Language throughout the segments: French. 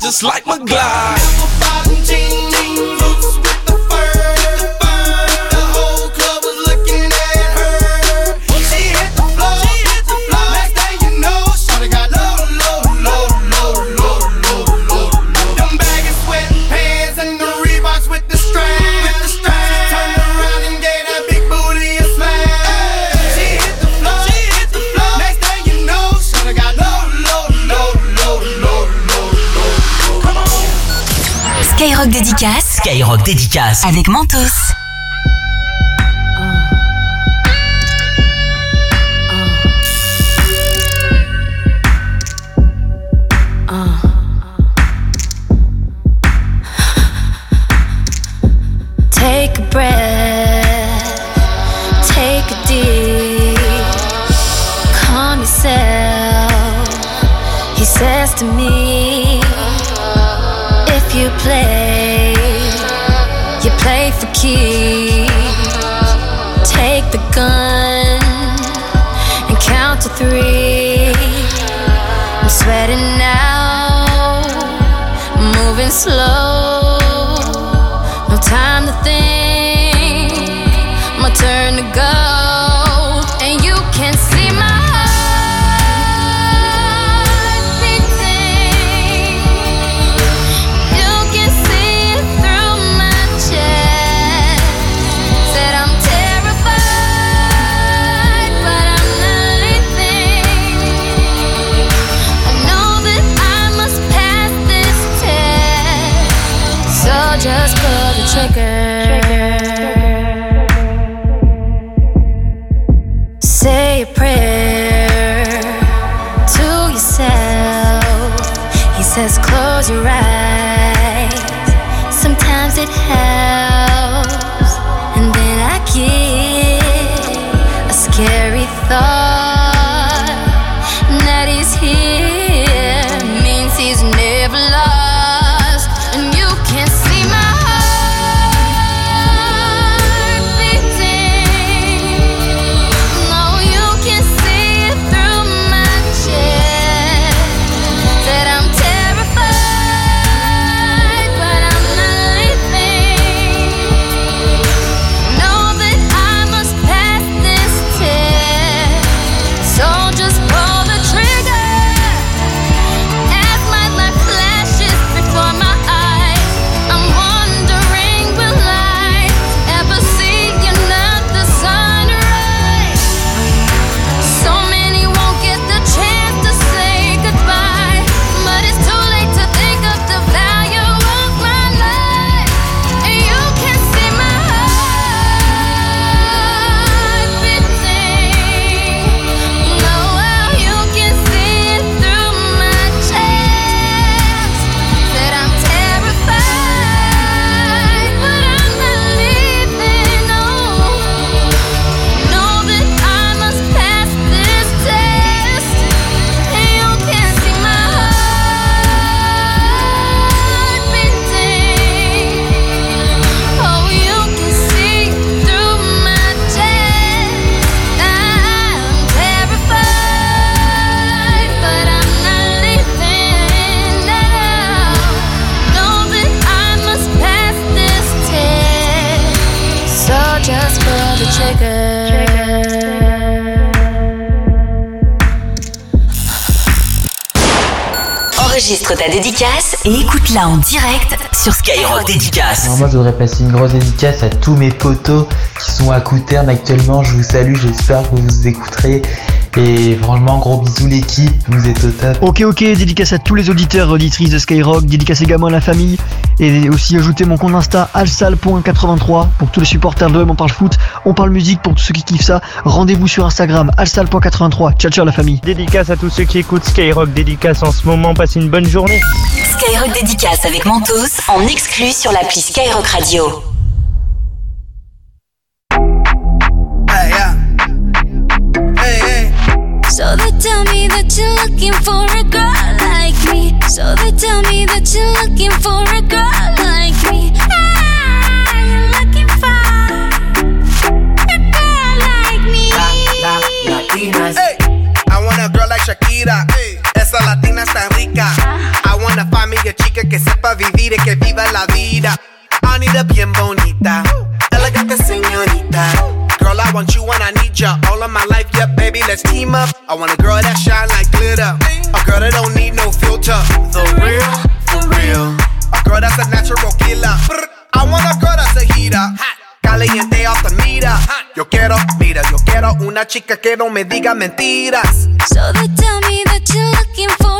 just like my glide. Skyrock dédicace. avec Mentos. Dédicace et écoute-la en direct sur Skyrock dédicace. Alors moi je voudrais passer une grosse dédicace à tous mes potos qui sont à Couterne actuellement. Je vous salue, j'espère que vous vous écouterez. Et franchement, gros bisous l'équipe, vous êtes au top. Ok, ok, dédicace à tous les auditeurs et auditrices de Skyrock, dédicace également à la famille, et aussi ajouter mon compte Insta alsal.83 pour tous les supporters de l'OM, on parle foot, on parle musique pour tous ceux qui kiffent ça. Rendez-vous sur Instagram alsal.83. Ciao, ciao la famille. Dédicace à tous ceux qui écoutent Skyrock, dédicace en ce moment, passez une bonne journée. Skyrock dédicace avec Mentos en exclu sur l'appli Skyrock Radio. Hey, yeah. Hey, hey. So they tell me that you're looking for a girl. So they tell me that you're looking for a girl like me. Ah, you're looking for a girl like me. La la Hey, I want a girl like Shakira. Esa latina está rica. I wanna find me a chica pa' vivir y que viva la vida. Anita bien bonita, elegante señorita. Girl, I want you and I need ya all of my life, yeah, baby, let's team up. I want a girl that shine like glitter, a girl that don't need The real, for real. A girl that's a natural killer. I want a girl that's a heater. Caliente off the mira. Yo quiero, mira, yo quiero una chica que no me diga mentiras. So they tell me that you're looking for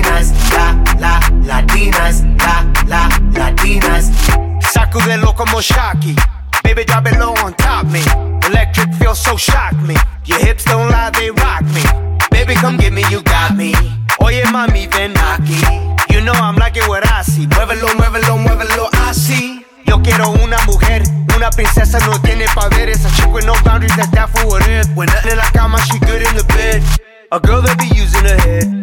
latinas, la, la, latinas, la, la, latinas. Sacudelo como Shocky. Baby, drop it low on top me. Electric feels so shock me. Your hips don't lie, they rock me. Baby, come get me, you got me. Oye, mami, ven aquí. You know I'm liking what I see. Muévelo, muévelo, muévelo, así. Yo quiero una mujer, una princesa no tiene poderes. A chick with no boundaries, that's that for what it. When nothing in la cama, she good in the bed. A girl that be using her head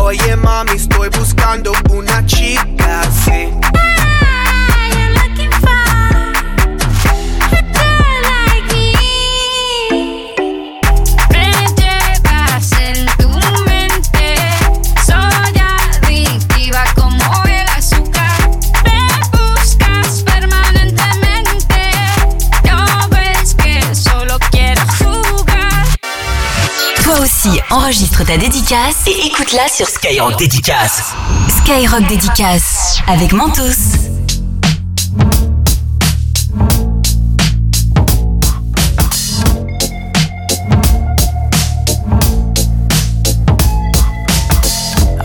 Oye mami, estoy buscando una chica, sí. Enregistre ta dédicace et écoute-la sur Skyrock Dédicace. Skyrock Dédicace avec Mentos.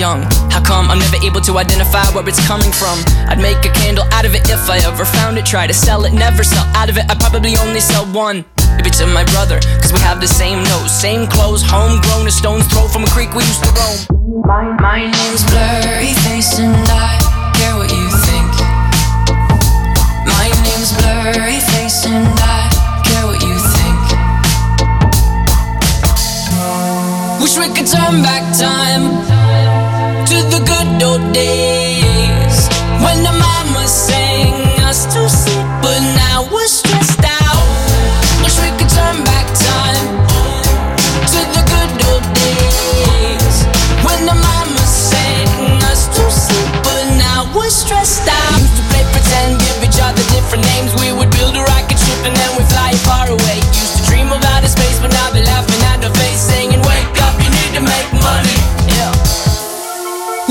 young. How come I'm never able to identify where it's coming from? I'd make a candle out of it if I ever found it. Try to sell it, never sell out of it. I probably only sell one. Maybe to my brother, cause we have the same nose, same clothes, homegrown, a stone's throw from a creek we used to roam. My, my name's Blurry Face and I care what you think. My name's Blurry Face and I care what you think. Wish we could turn back time to the good old days when the mama sang us to sleep, but now we're stressed out. Wish we could turn back time to the good old days when the mama sang us to sleep, but now we're stressed out. Used to play pretend, give each other different names. We would build a rocket ship and then we fly far away. Used to dream of outer space, but now they're laughing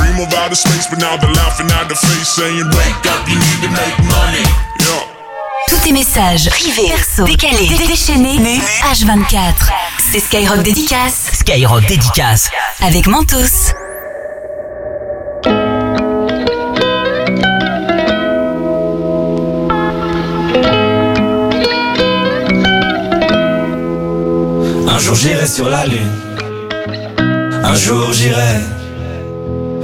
Used to dream of outer space, but now they're laughing at the face, saying, Wake up, you need to make money. Yeah. Tous tes messages privés, perso, décalés, dé- déchaînés, H24. C'est Skyrock Dédicace Skyrock Dédicace. avec Mentos. Un jour j'irai sur la lune. Un jour j'irai.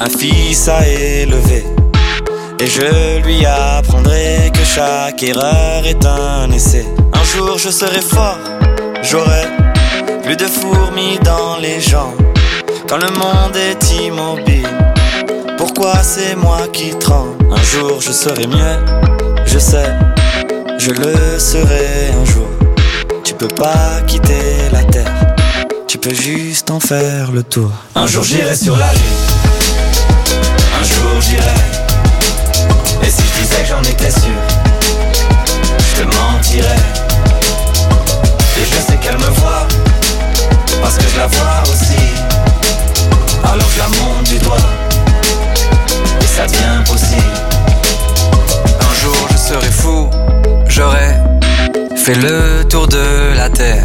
un fils à élever. Et je lui apprendrai que chaque erreur est un essai. Un jour je serai fort, j'aurai plus de fourmis dans les jambes. Quand le monde est immobile, pourquoi c'est moi qui tremble? Un jour je serai mieux, je sais, je le serai un jour. Tu peux pas quitter la terre, tu peux juste en faire le tour. Un jour j'irai sur la lune, Et si je disais que j'en étais sûr, je te mentirais. Et je sais qu'elle me voit, parce que je la vois aussi. Alors je la monte du doigt, et ça devient possible. Un jour je serai fou, j'aurai fait le tour de la terre.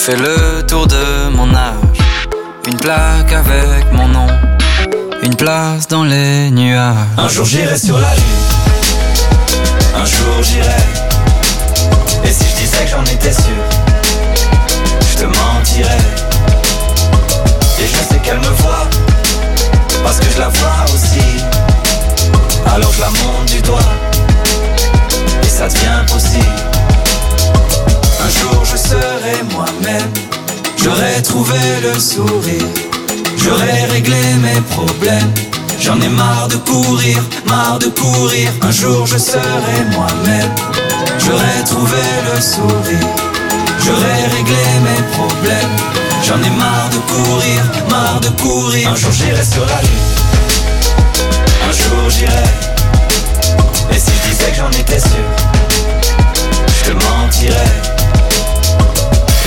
fait le tour de mon âge. Une plaque avec mon nom, une place dans les nuages. Un jour j'irai sur la lune, un jour j'irai. Et si je disais que j'en étais sûr, je te mentirais. Et je sais qu'elle me voit, parce que je la vois aussi. Alors je la monte du doigt, et ça devient possible. Un jour je serai moi-même, j'aurai trouvé le sourire, j'aurai réglé mes problèmes. J'en ai marre de courir, marre de courir. Un jour je serai moi-même, j'aurai trouvé le sourire, j'aurai réglé mes problèmes. J'en ai marre de courir, marre de courir. Un jour j'irai sur la lune, un jour j'irai. Et si je disais que j'en étais sûr, je te mentirais.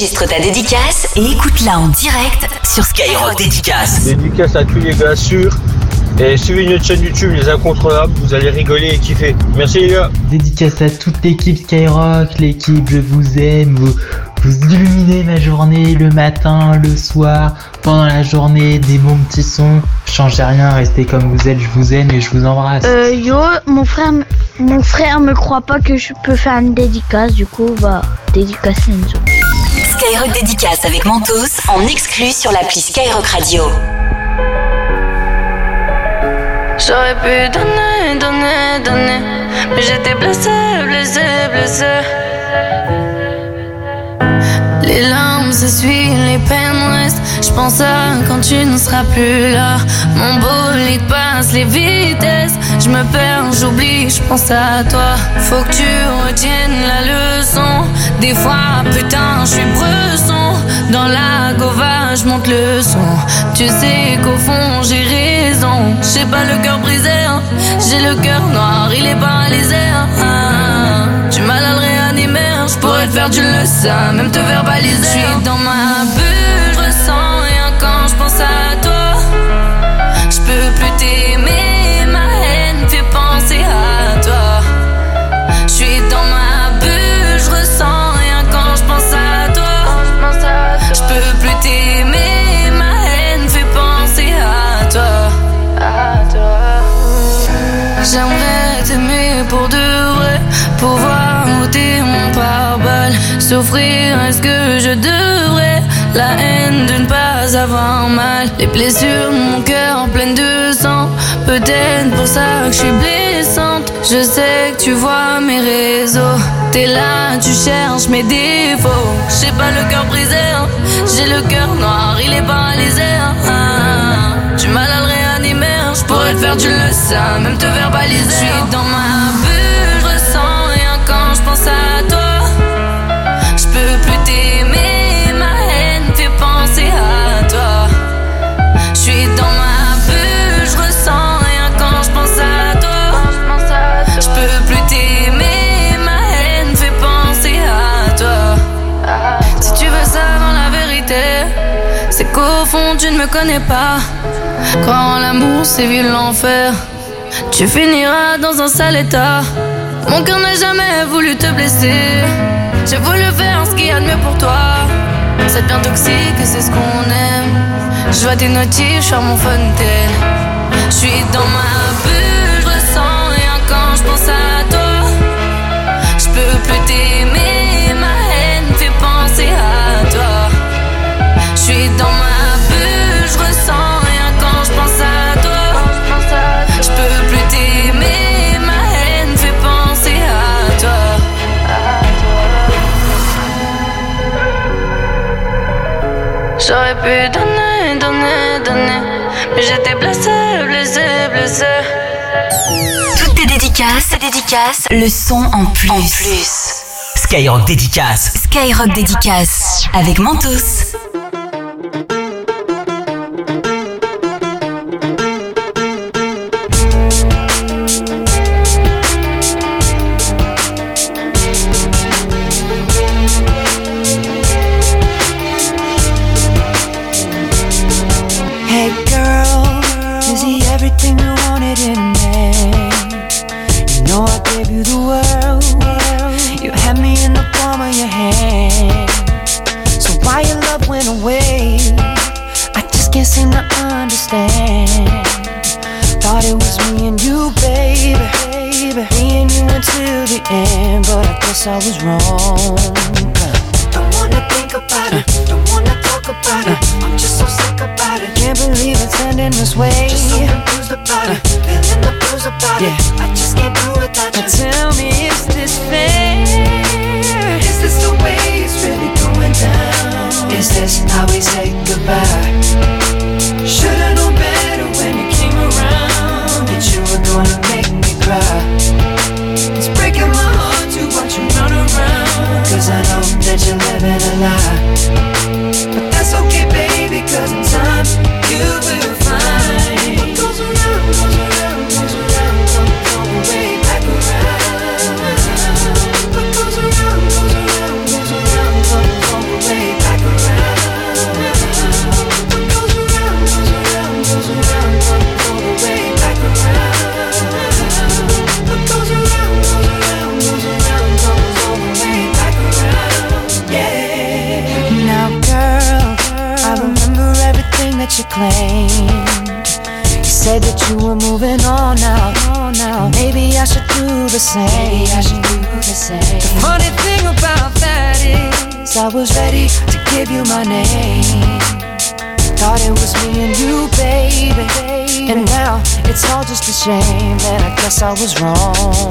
Enregistre ta dédicace et écoute-la en direct sur Skyrock Dédicace. Dédicace à tous les gars sûrs. Et suivez notre chaîne YouTube Les Incontrôlables, vous allez rigoler et kiffer. Merci les gars. Dédicace à toute l'équipe Skyrock, l'équipe, je vous aime, vous, vous illuminez ma journée le matin, le soir, pendant la journée, des bons petits sons. Changez rien, restez comme vous êtes, je vous aime et je vous embrasse. Euh, yo, mon frère, mon frère me croit pas que je peux faire une dédicace, du coup, bah, dédicace Enzo. Skyrock Dédicace avec Mentos en exclu sur l'appli Skyrock Radio. J'aurais pu donner, donner, donner, mais j'étais blessé, blessé, blessé. Les larmes s'essuient, les peines restent. Je pense à quand tu ne seras plus là. Mon bolide passe les vitesses. Je me perds, j'oublie, je pense à toi. Faut que tu retiennes la leçon. Des fois, putain, je suis bresson. Dans la gova, je monte le son. Tu sais qu'au fond, j'ai raison. J'ai pas le cœur brisé, hein. j'ai le cœur noir, il est paralysé. hein. Tu m'as à le hein. je pourrais te faire du le sein, même te verbaliser. Je suis dans ma bulle, est-ce que je devrais La haine de ne pas avoir mal? Les blessures mon cœur pleines de sang. Peut-être pour ça que je suis blessante. Je sais que tu vois mes réseaux. T'es là, tu cherches mes défauts. J'ai pas le cœur brisé, hein. j'ai le cœur noir, il est paralysé. hein. Tu m'as à le hein. je pourrais te faire du le sein, même te verbaliser. Je suis dans ma bulle, connais pas. Quand l'amour sévit l'enfer, tu finiras dans un sale état. Mon cœur n'a jamais voulu te blesser. J'ai voulu faire ce qu'il y a de mieux pour toi. C'est bien toxique, c'est ce qu'on aime. Je vois tes notifs sur mon fontaine. Je suis dans ma bulle, je ressens rien quand je pense à toi. Je peux plus Tes dédicaces, le son en plus. En plus. Skyrock Dédicace. Skyrock Dédicace avec Mentos. Guess I was wrong. I was wrong.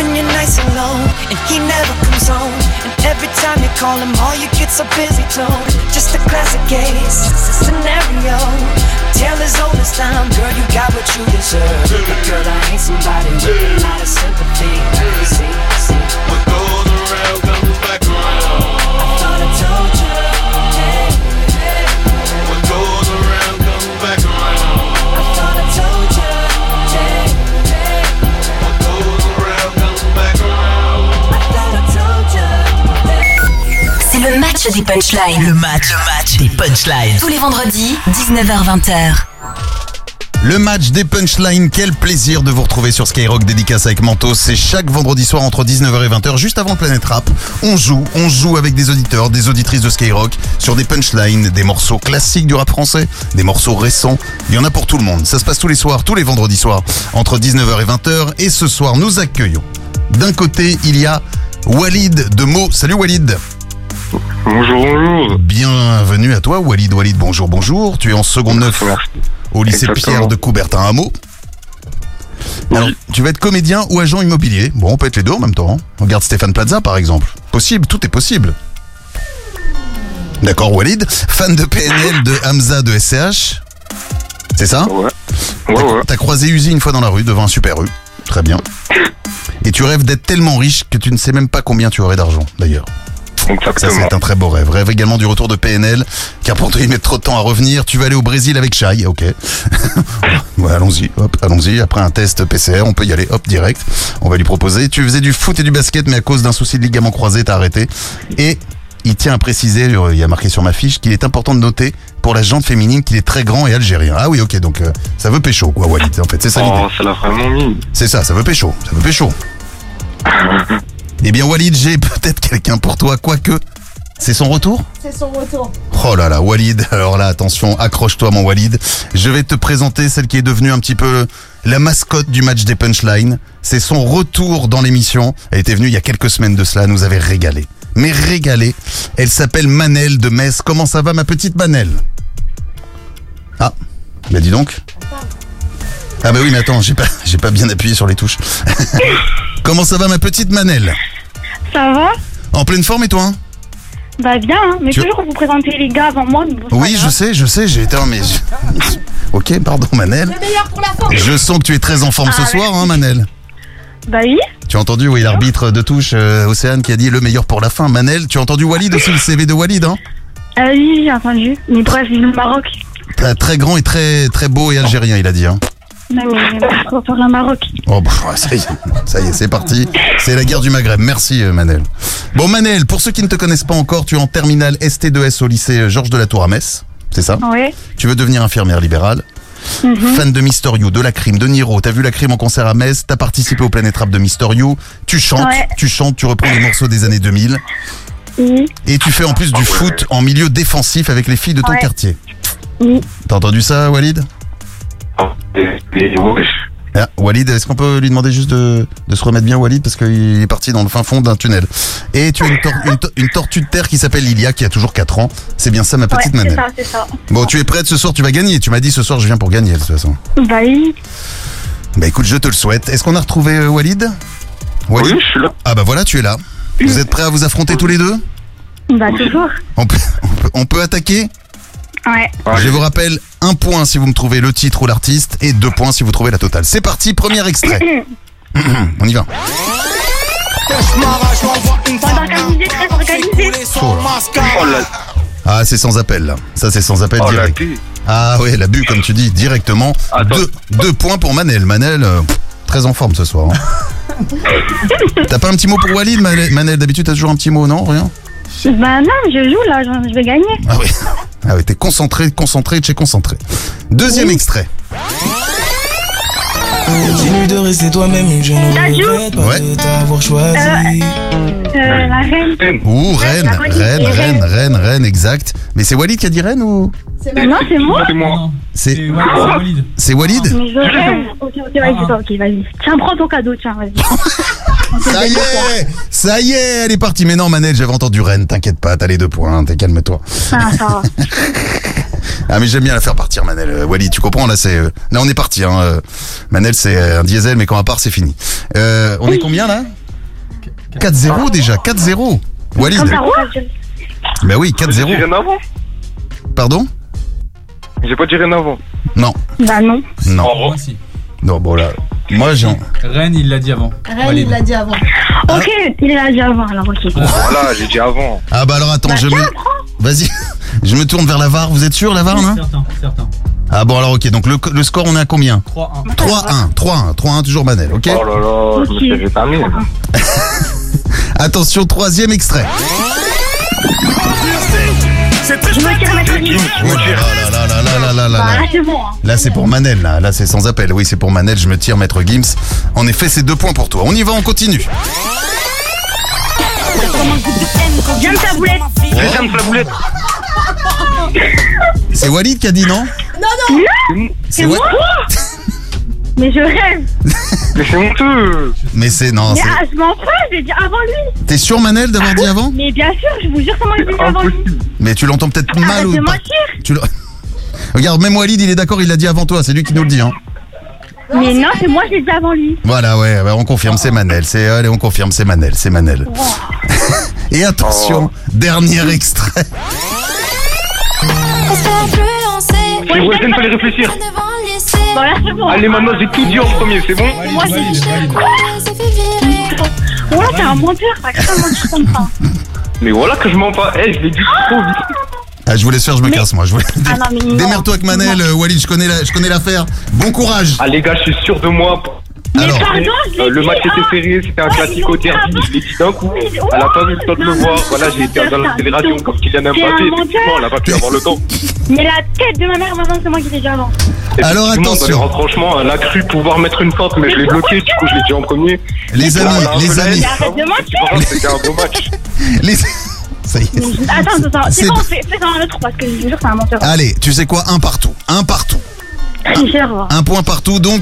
You spend your nights alone, and he never comes home. And every time you call him, all you get's a busy tone. Just a classic case, it's a scenario. Tell his oldest time, girl, you got what you deserve. But girl, I ain't somebody with a lot of sympathy. See, match des punchlines. Le match, le match des punchlines. Tous les vendredis, 19h-20h. Le match des punchlines, quel plaisir de vous retrouver sur Skyrock dédicace avec Mentos. C'est chaque vendredi soir entre 19h et 20h, juste avant Planète Rap. On joue, on joue avec des auditeurs, des auditrices de Skyrock sur des punchlines, des morceaux classiques du rap français, des morceaux récents. Il y en a pour tout le monde. Ça se passe tous les soirs, tous les vendredis soirs, entre 19h et 20h. Et ce soir, nous accueillons. D'un côté, il y a Walid de Meaux. Salut Walid. Bonjour, bonjour. Bienvenue à toi, Walid. Walid, bonjour, bonjour. Tu es en seconde neuf au lycée Exactement. Pierre de Coubertin. Alors, tu vas être comédien ou agent immobilier. Bon, on peut être les deux en même temps. hein. Regarde Stéphane Plaza, par exemple. Possible, tout est possible. D'accord, Walid. Fan de PNL, de Hamza, de SCH. C'est ça Ouais. T'as- T'as croisé Uzi une fois dans la rue, devant un super rue. Très bien. Et tu rêves d'être tellement riche que tu ne sais même pas combien tu aurais d'argent, d'ailleurs. Ça, c'est un très beau rêve. Rêve également du retour de PNL, car pour toi, il met trop de temps à revenir. Tu vas aller au Brésil avec Shai, ok. ouais, allons-y, hop, allons-y. Après un test PCR, on peut y aller, hop, direct. On va lui proposer. Tu faisais du foot et du basket, mais à cause d'un souci de ligament croisé, t'as arrêté. Et il tient à préciser, euh, il y a marqué sur ma fiche, qu'il est important de noter pour la jante féminine qu'il est très grand et algérien. Ah oui, ok, donc euh, ça veut pécho, quoi, Walid. En fait, c'est ça l'idée. Oh, ça l'a vraiment mis. C'est ça, ça veut pécho, ça veut pécho. eh bien Walid, j'ai peut-être quelqu'un pour toi, quoique. C'est son retour C'est son retour. Oh là là, Walid, alors là, attention, accroche-toi mon Walid. Je vais te présenter celle qui est devenue un petit peu la mascotte du match des punchlines. C'est son retour dans l'émission. Elle était venue il y a quelques semaines de cela, elle nous avait régalé. Mais régalé. Elle s'appelle Manel de Metz. Comment ça va ma petite Manel? Ah, bah dis donc. Ah bah oui, mais attends, j'ai pas, j'ai pas bien appuyé sur les touches. Comment ça va ma petite Manel Ça va En pleine forme et toi hein Bah bien, hein, mais Tu- toujours vous présenter les gars avant moi. mais bon, c'est Oui, je sais, je sais, j'ai été... oh, mais... ok, pardon Manel. Le meilleur pour la fin. Je sens que tu es très en forme ce Ah, soir, hein, Manel. Bah oui. Tu as entendu, oui, l'arbitre de touche, euh, Océane, qui a dit le meilleur pour la fin. Manel, tu as entendu Walid aussi, le CV de Walid, hein Euh, oui, j'ai entendu. Mais bref, vive le Maroc. Très- Très grand et très très beau et algérien, il a dit. Hein. Mais oui, mais on va faire le Maroc. Oh, bah, ça y est, ça y est, c'est parti. C'est la guerre du Maghreb. Merci, euh, Manel. Bon, Manel, pour ceux qui ne te connaissent pas encore, tu es en terminale ST2S au lycée euh, Georges de la Tour à Metz. C'est ça? Ouais. Tu veux devenir infirmière libérale Mhm. Fan de Mister You, de la crime, de Niro, t'as vu la crime en concert à Metz, t'as participé au Planet Rap de Mister You, tu chantes, Ouais. tu chantes, tu reprends les morceaux des années 2000, Oui. et tu fais en plus du foot en milieu défensif avec les filles de ton Ouais. quartier. Oui. T'as entendu ça, Walid? Ah, Walid, est-ce qu'on peut lui demander juste de, de se remettre bien, Walid, parce qu'il est parti dans le fin fond d'un tunnel. Et tu as une, tor- une to- une tortue de terre qui s'appelle Lilia, qui a toujours 4 ans. C'est bien ça, ma petite ouais, c'est Manel. ça, c'est ça. Bon, tu es prête ce soir, tu vas gagner. Tu m'as dit ce soir, je viens pour gagner, de toute façon. Bah oui. Bah écoute, je te le souhaite. Est-ce qu'on a retrouvé euh, Walid? Walid? Oui, je suis là. Ah bah voilà, tu es là. Vous êtes prêts à vous affronter tous les deux? Bah toujours. on peut, on, peut, on peut attaquer? Ouais. Je vous rappelle, un point si vous me trouvez le titre ou l'artiste et deux points si vous trouvez la totale. C'est parti, premier extrait. on y va. Très. Oh Ah, c'est sans appel là. Ça, c'est sans appel oh, la direct. Ah ouais, la bu, comme tu dis, directement. Attends. Deux, deux points pour Manel. Manel, euh, pff, très en forme ce soir. hein. T'as pas un petit mot pour Walid, Manel? Manel, d'habitude, t'as toujours un petit mot, non? Rien? Bah non, je joue là, je je vais gagner. Ah oui. Ah oui, t'es concentré, concentré, t'es concentré. Deuxième extrait. Continue de rester toi-même, je ne regrette pas Ouais. de t'avoir choisi. Euh, la reine. Ouh, Rennes, la Walid, Rennes, et Rennes, Rennes. Rennes, Rennes, exact. Mais c'est Walid qui a dit Rennes ou? Non, c'est moi. C'est moi. C'est ouais, c'est Walid. Ok, ok, vas-y, Ah. ok, vas-y. Tiens, prends ton cadeau, tiens, vas-y. Ça y est Ça y est, elle est partie. Mais non, Manel, j'avais entendu Rennes, t'inquiète pas, t'as les deux points, t'es calme-toi. Ah, ça va. Ah mais j'aime bien la faire partir Manel. Euh, Walid, tu comprends là c'est euh, là on est parti hein. euh, Manel c'est un diesel mais quand à part c'est fini. Euh, on est combien là? 4-0 déjà, 4-0. Walid. Comme ça, Bah oui, J'ai dit 4-0. rien avant Pardon? J'ai pas dit rien avant. Non, Bah non. non. Moi aussi. Non, bon là. Moi j'ai Rennes, il l'a dit avant. Rennes, il l'a dit avant. Ok, il l'a dit avant, alors ok. Voilà, j'ai dit avant. Ah bah alors attends, Bah, je tiens, me Vas-y. Je me tourne vers la VAR. Vous êtes sûr, la VAR oui, hein Certain, certain. Ah bon, alors ok. Donc le, score, on est à combien 3-1. 3-1, 3-1, 3-1, toujours Manel, ok Oh là là, je me suis pas. Attention, troisième extrait. Je me oh bah, tire hein. là, c'est pour Manel. Là, là c'est sans appel. Oui, c'est pour Manel. Je me tire, maître Gims. En effet, c'est deux points pour toi. On y va, on continue. Viens de ta boulette. Viens ta boulette. C'est Walid qui a dit non Non, non. C'est moi Mais je rêve. Mais c'est honteux. Mais c'est non. Mais c'est- ah, je m'en fous, je l'ai dit avant lui. T'es sûr, Manel, d'avoir dit avant Mais bien sûr, je vous jure, c'est moi qui l'ai dit avant lui. Mais tu l'entends peut-être mal Arrête ou pas tu le- Regarde, même Walid, il est d'accord, il l'a dit avant toi. C'est lui qui nous le dit. Hein. Mais non, c'est moi qui l'ai dit avant lui. Voilà, ouais, ouais, on confirme, c'est Manel. C'est allez, on confirme, c'est Manel, c'est Manel. Et attention, dernier extrait. C'est ouais, il fallait réfléchir. Bon, là, c'est bon. Allez, maintenant, j'ai tout dit en premier, c'est bon Moi, j'ai Valide, dit. valide. Ouais, t'es un menteur, t'as mentir comme ça. Mais voilà que je mens pas. Eh, je l'ai dit trop vite. Ah, je vous laisse faire, je me Mais- casse, moi. Je vous... Ah. Démerde-toi avec Manel, euh, Walid, je connais la- je connais l'affaire. Bon courage. Ah, les gars, je suis sûr de moi. Mais Alors, pardon, je l'ai Euh, le match était serré, c'était un Oh, au derby, je l'ai dit d'un coup. Elle a pas eu le temps de le voir. Voilà, j'ai été dans l'accélération comme Kylian Mbappé. Effectivement, elle a pas pu avoir le temps. Mais la tête de ma mère, maintenant, c'est moi qui l'ai dit avant. Alors, attention. retranchements, elle a cru pouvoir mettre une fente, mais je l'ai bloqué, du coup, je l'ai dit en premier. Les Là, amis, les amis, Arrête de mentir. C'était un beau match. les... Ça y est. Attends, attends, C'est- bon, fais un autre parce que je jure, c'est un menteur. Allez, tu sais quoi? Un partout, un partout, un point partout. Donc,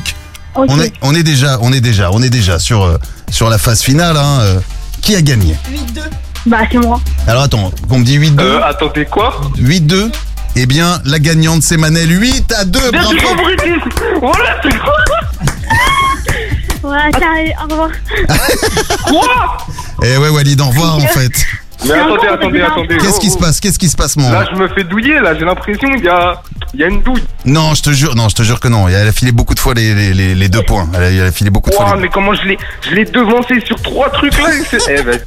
On est, on est déjà, on est déjà, on est déjà sur euh, sur la phase finale. Hein, euh. Qui a gagné 8-2. Bah, c'est moi. Alors attends, on me dit 8-2, Euh, attendez, quoi 8-2. Eh bien, la gagnante c'est Manel 8 à 2. Bien Bravo. Voilà, c'est Ouais, tiens, allez, au revoir. Eh ouais, Walid, au revoir en fait. Mais attendez, attendez, attendez. Qu'est-ce qui se passe Qu'est-ce qui se passe, mon Là, je me fais douiller, là, j'ai l'impression qu'il y a... Il y a une douille. Non, je te jure, non, je te jure que non. Elle a filé beaucoup de fois les, les, les, les deux points. Elle a, elle a filé beaucoup de fois. Les- mais comment je l'ai, je l'ai devancé sur trois trucs là. et c'est- Eh ben,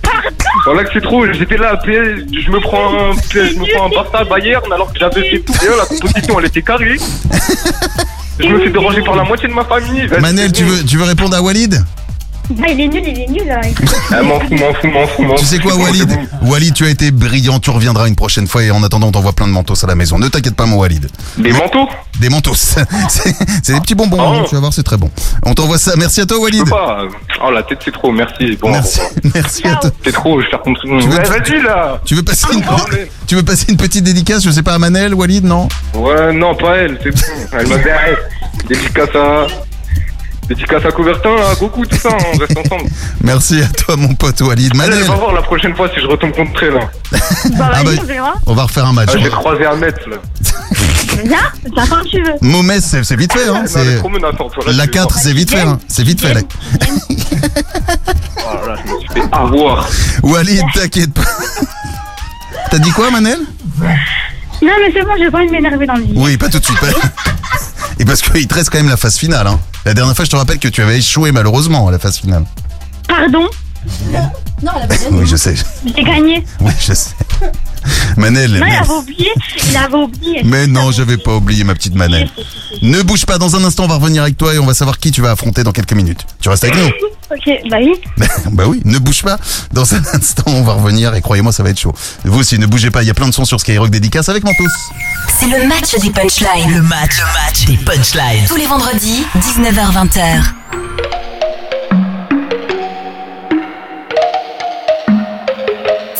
voilà que c'est trop. J'étais là, PS, je me prends un, PS, je me prends un Barça Bayern alors que j'avais fait tout bien. La composition, elle était carrée. Je me fais déranger par la moitié de ma famille. Vas-y, Manel, c'est tu bon. veux, tu veux répondre à Walid? Bah, il est nul, il est nul. là. Ah, m'en fous, m'en fous, m'en fous, Tu sais quoi, Walid. Walid, tu as été brillant, tu reviendras une prochaine fois et en attendant, on t'envoie plein de mentos à la maison. Ne t'inquiète pas, mon Walid. Des manteaux Des mentos. c'est des petits bonbons, hein, tu vas voir, c'est très bon. On t'envoie ça. Merci à toi, Je Walid. peux pas. Oh, la tête, c'est trop, merci. Bon, Merci, bon, merci à toi. C'est trop, je Tu veux- Ouais, là Tu veux passer une, Ah, mais- tu veux passer une petite dédicace, je sais pas, à Manel, Walid, non? Ouais, non, pas elle, c'est bon. Elle m'a. Dédicace à... Dédicace à Coubertin, à Goku, tout ça, hein, on reste ensemble. Merci à toi, mon pote Walid. Manel, elle va voir la prochaine fois si je retombe contre hein. Bah, Ah vas-y, bah- on on va refaire un match. Ah, J'ai croisé un mètre, là. Viens, ça quand tu veux. Momès, c'est c'est vite fait, hein. C'est- voilà, La tu 4, vois. c'est vite fait, hein. C'est vite fait, là. Oh là là, je me suis fait avoir. Walid, t'inquiète pas. T'as dit quoi, Manel? Non, mais c'est bon, j'ai pas envie de m'énerver dans le lit. Oui, pas tout de suite. pas- Et parce qu'il te reste quand même la phase finale. Hein. La dernière fois, je te rappelle que tu avais échoué malheureusement à la phase finale. Pardon? Non, elle a pas Oui, je sais. J'ai gagné. Oui, je sais. Manel, Non, il mais, avait oublié. Il avait oublié. mais non, j'avais pas oublié ma petite Manel. Ne bouge pas, dans un instant, on va revenir avec toi et on va savoir qui tu vas affronter dans quelques minutes. Tu restes avec nous Ok, bah oui. Bah oui, ne bouge pas. Dans un instant, on va revenir et croyez-moi, ça va être chaud. Vous aussi, ne bougez pas, il y a plein de sons sur Skyrock dédicace avec Mentos. C'est le match des punchlines. Le match, le match des punchlines. Tous les vendredis, 19h-20h.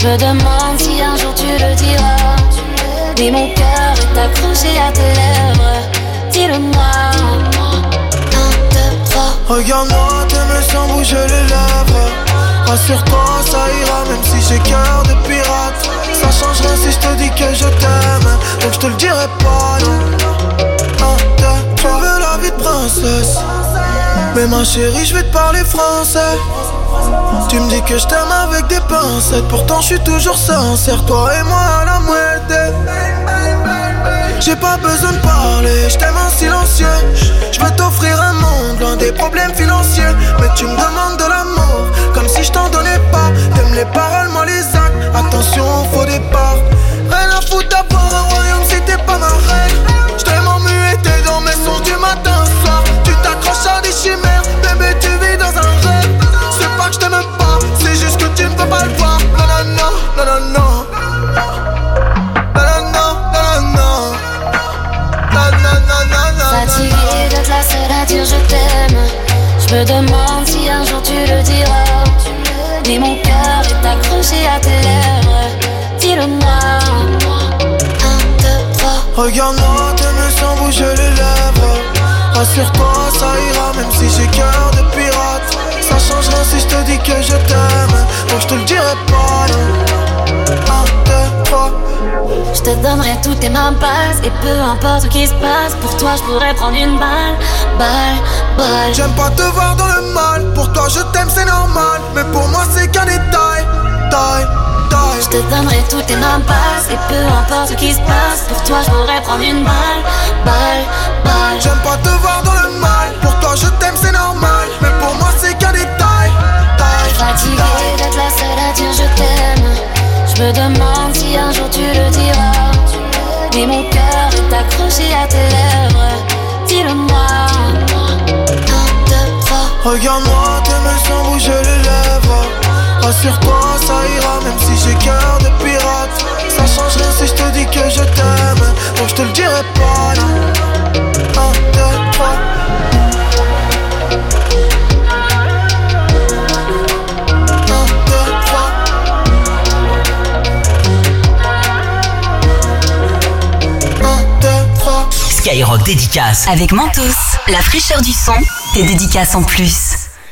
Je me demande si un jour tu le diras. Oui, mon cœur est accroché à tes lèvres. Dis-le-moi. Un, deux, trois. Regarde-moi, t'aimes sans bouger les lèvres. Rassure-toi, ça ira, même si j'ai cœur de pirate. Ça change rien si je te dis que je t'aime. Donc je te le dirai pas. Un, deux. Tu veux la vie de princesse. Mais ma chérie, je vais te parler français. Tu me dis que je t'aime avec des pincettes. Pourtant, je suis toujours sincère. Toi et moi à la moitié. J'ai pas besoin de parler, je t'aime en silencieux. Je veux t'offrir un monde loin des problèmes financiers. Mais tu me demandes de l'amour, comme si je t'en donnais pas. T'aimes les paroles, moi les actes. Attention au faux départ. Rien à foutre me demande si un jour tu le diras. Mais mon cœur est accroché à tes lèvres. Dis-le-moi. Un, deux, trois. Regarde-moi, t'aimes sans bouger les lèvres. Rassure-toi, ça ira, même si j'ai cœur de. Si je te dis que je t'aime. Donc je te le dirai pas, non. Un, deux, trois. Je te donnerai toutes tes mains passes Et peu importe ce qui se passe Pour toi je pourrais prendre une balle Balle, balle J'aime pas te voir dans le mal. Pour toi, je t'aime, c'est normal. Mais pour moi, c'est qu'un détail. Taille, taille. Je te donnerai toutes tes mains passes Et peu importe ce qui se passe Pour toi je pourrais prendre une balle Balle, balle J'aime pas te voir dans le mal. Pour toi, je t'aime, c'est normal. Mais pour moi, c'est qu'un détail. Taille, Fatigué taille. d'être la seule à dire je t'aime Je me demande si un jour tu le diras Mais mon cœur est accroché à tes lèvres Dis-le-moi Regarde-moi, t'aimes sans bouger les lèvres. Rassure-toi, ça ira, même si j'ai cœur de pirate. Ça change rien si je te dis que je t'aime. Donc je te le dirai pas, trois. Un, deux, trois. Skyrock dédicace. Avec Mentos, la fraîcheur du son, tes dédicaces en plus.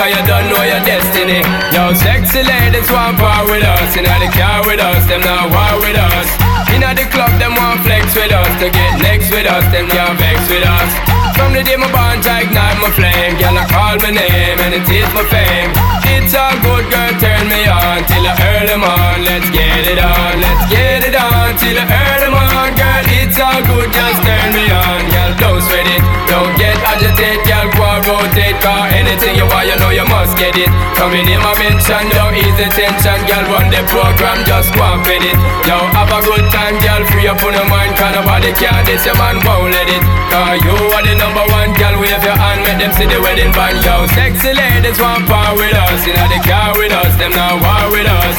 cause you don't know your destiny. Yo, sexy ladies want power with us. Inna the car with us, them not war with us. Inna the club, them want flex with us. To get next with us, them can't vex with us. From the day my bond, I ignite my flame. Girl, I call my name and it is my fame. It's a good girl, turn me on till I earn them on. Let's get it on, let's get it on till I earn them on. Girl, it's all good, just turn me on. Girl, don't sweat it, don't get agitated. Girl, go and rotate, cause anything you want, you know you must get it. Coming in my mention, don't ease the tension. Girl, run the program, just go and fit it. Yo, have a good time, girl, free up on your mind. Cause nobody can this, your man won't let it. Cause you are the number one, girl, wave your hand, make them see the wedding band. Yo, sexy ladies want power with us. Inna the car with us, them now war with us.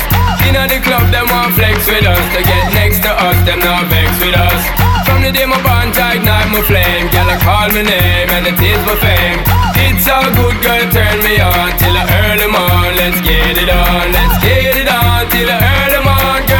Inna the club, them want flex with us. To get next to us, them not vex with us. From the day my bond, I ignite my flame. Girl, I call my name and it is my fame. It's a good girl, turn me on till earn them on. Let's get it on, let's get it on till on. Girl, it's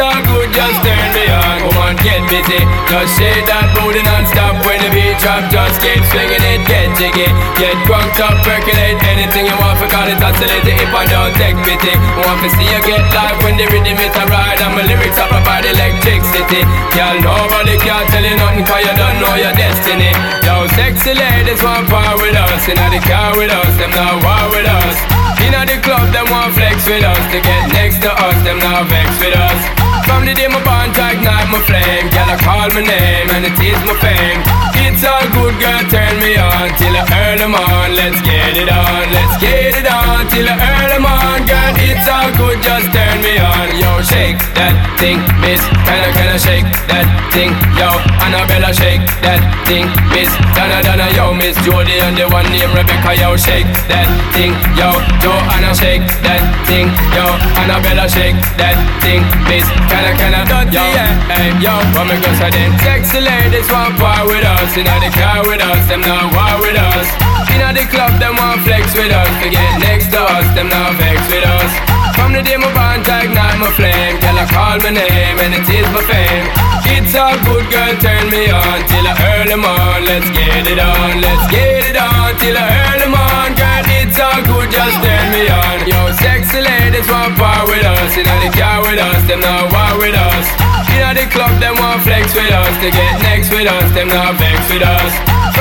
good, just turn me on. Come on, get busy. Just shake that booty non-stop when the beat drop. Just keep swinging it, get jiggy. Get drunk up, percolate anything you want. For call it oscillate if I don't take pity. Want to see you get live when the rhythm is a ride. And my lyrics up about electricity. Girl, nobody can tell you nothing cause you don't know your destiny. Yo, sexy ladies want power with us. Inna the car with us, them not war with us. Inna the club, them want flex with us. To get next to us, them not vex with us. From the day my bond, I ignite my flame. Girl, I call my name and it is my fame. It's all good, girl, turn me on till I earn them on. Let's get it on, let's get it on till I earn them on. Girl, it's all good, just turn me on. Yo, shake that thing, miss. Kinda, kinda shake that thing. Yo, Annabella, shake that thing, miss. Donna, Donna, yo, miss Jody and the one named Rebecca, yo, shake that thing. Yo, Joanna, shake that thing. Yo, Annabella, shake that thing, miss. Kinda, kinda, dirty, yeah. Hey, yo, what me go say then? Sexy ladies want power with us. Inna the car with us, them not war with us. Inna the club, them want flex with us. To get next to us, them not vex with us. From the day my bond, I ignite my flame. Girl, I call my name and it is my fame. It's all good, girl, turn me on till I early them on. Let's get it on, let's get it on till I earn them on. Girl, it's all good, just turn me on. Yo,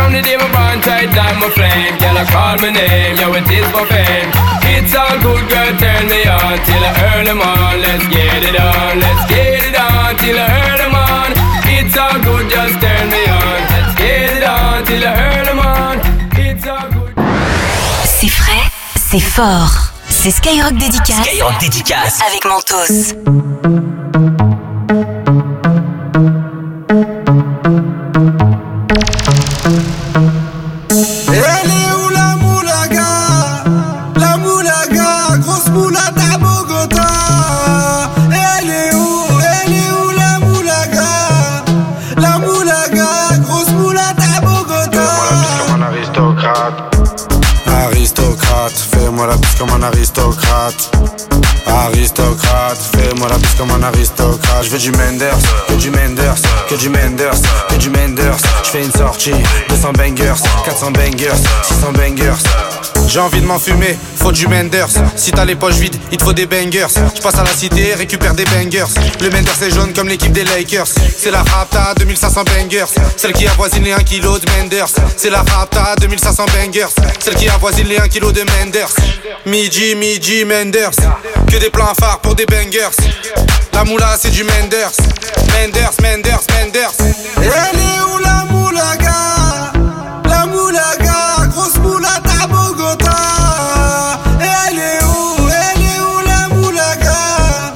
From the day my tight down my flame, girl, I call my name, yo, it is my fame. It's all good, girl, turn me on till I earn them on. Let's get it on, let's get it on till I earn them on. It's all good, just turn me on. Let's get it on till I earn them on. C'est frais, c'est fort. C'est Skyrock dédicace. Skyrock dédicace. Avec Mentos. Comme un aristocrate. Aristocrate, fais-moi la bise comme un aristocrate. Je veux du Menders, que du Menders, que du Menders, que du Menders. Je fais une sortie, 200 bangers, 400 bangers, 600 bangers. J'ai envie de m'enfumer, faut du Menders. Si t'as les poches vides, il te faut des bangers. Je passe à la cité, récupère des bangers. Le Menders est jaune comme l'équipe des Lakers. C'est la Rapta 2500 bangers. Celle qui avoisine les 1 kg de Menders. C'est la Rapta 2500 bangers. Celle qui avoisine les 1 kg de Menders. Midi, midi, Menders. Que des plans phares pour des bangers. La moula, c'est du Menders. Menders, Menders, Menders. Elle est où la moulaga? La moulaga, grosse moulade à Bogota Elle est où Elle est où la moulaga?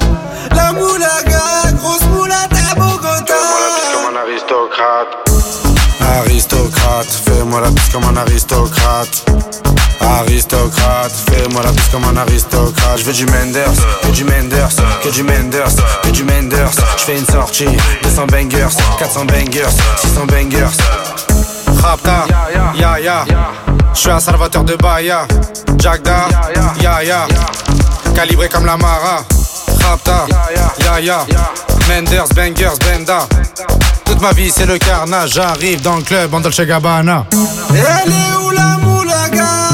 La moulaga, grosse moulade à Bogota comme un aristocrate. Aristocrate, fais-moi la bise comme un aristocrate. Aristocrate, fais-moi la bise comme un aristocrate. Je veux du Menders, que du Menders, que du Menders, que du Menders. Je fais une sortie, 200 bangers, 400 bangers, 600 bangers. Rapta, ya ya. Je suis un salvateur de Bahia. Jagda, ya ya. Calibré comme la Mara. Rapta, ya ya. Menders, bangers, benda. Toute ma vie c'est le carnage. J'arrive dans le club en Dolce Gabbana. Elle est où la moulaga?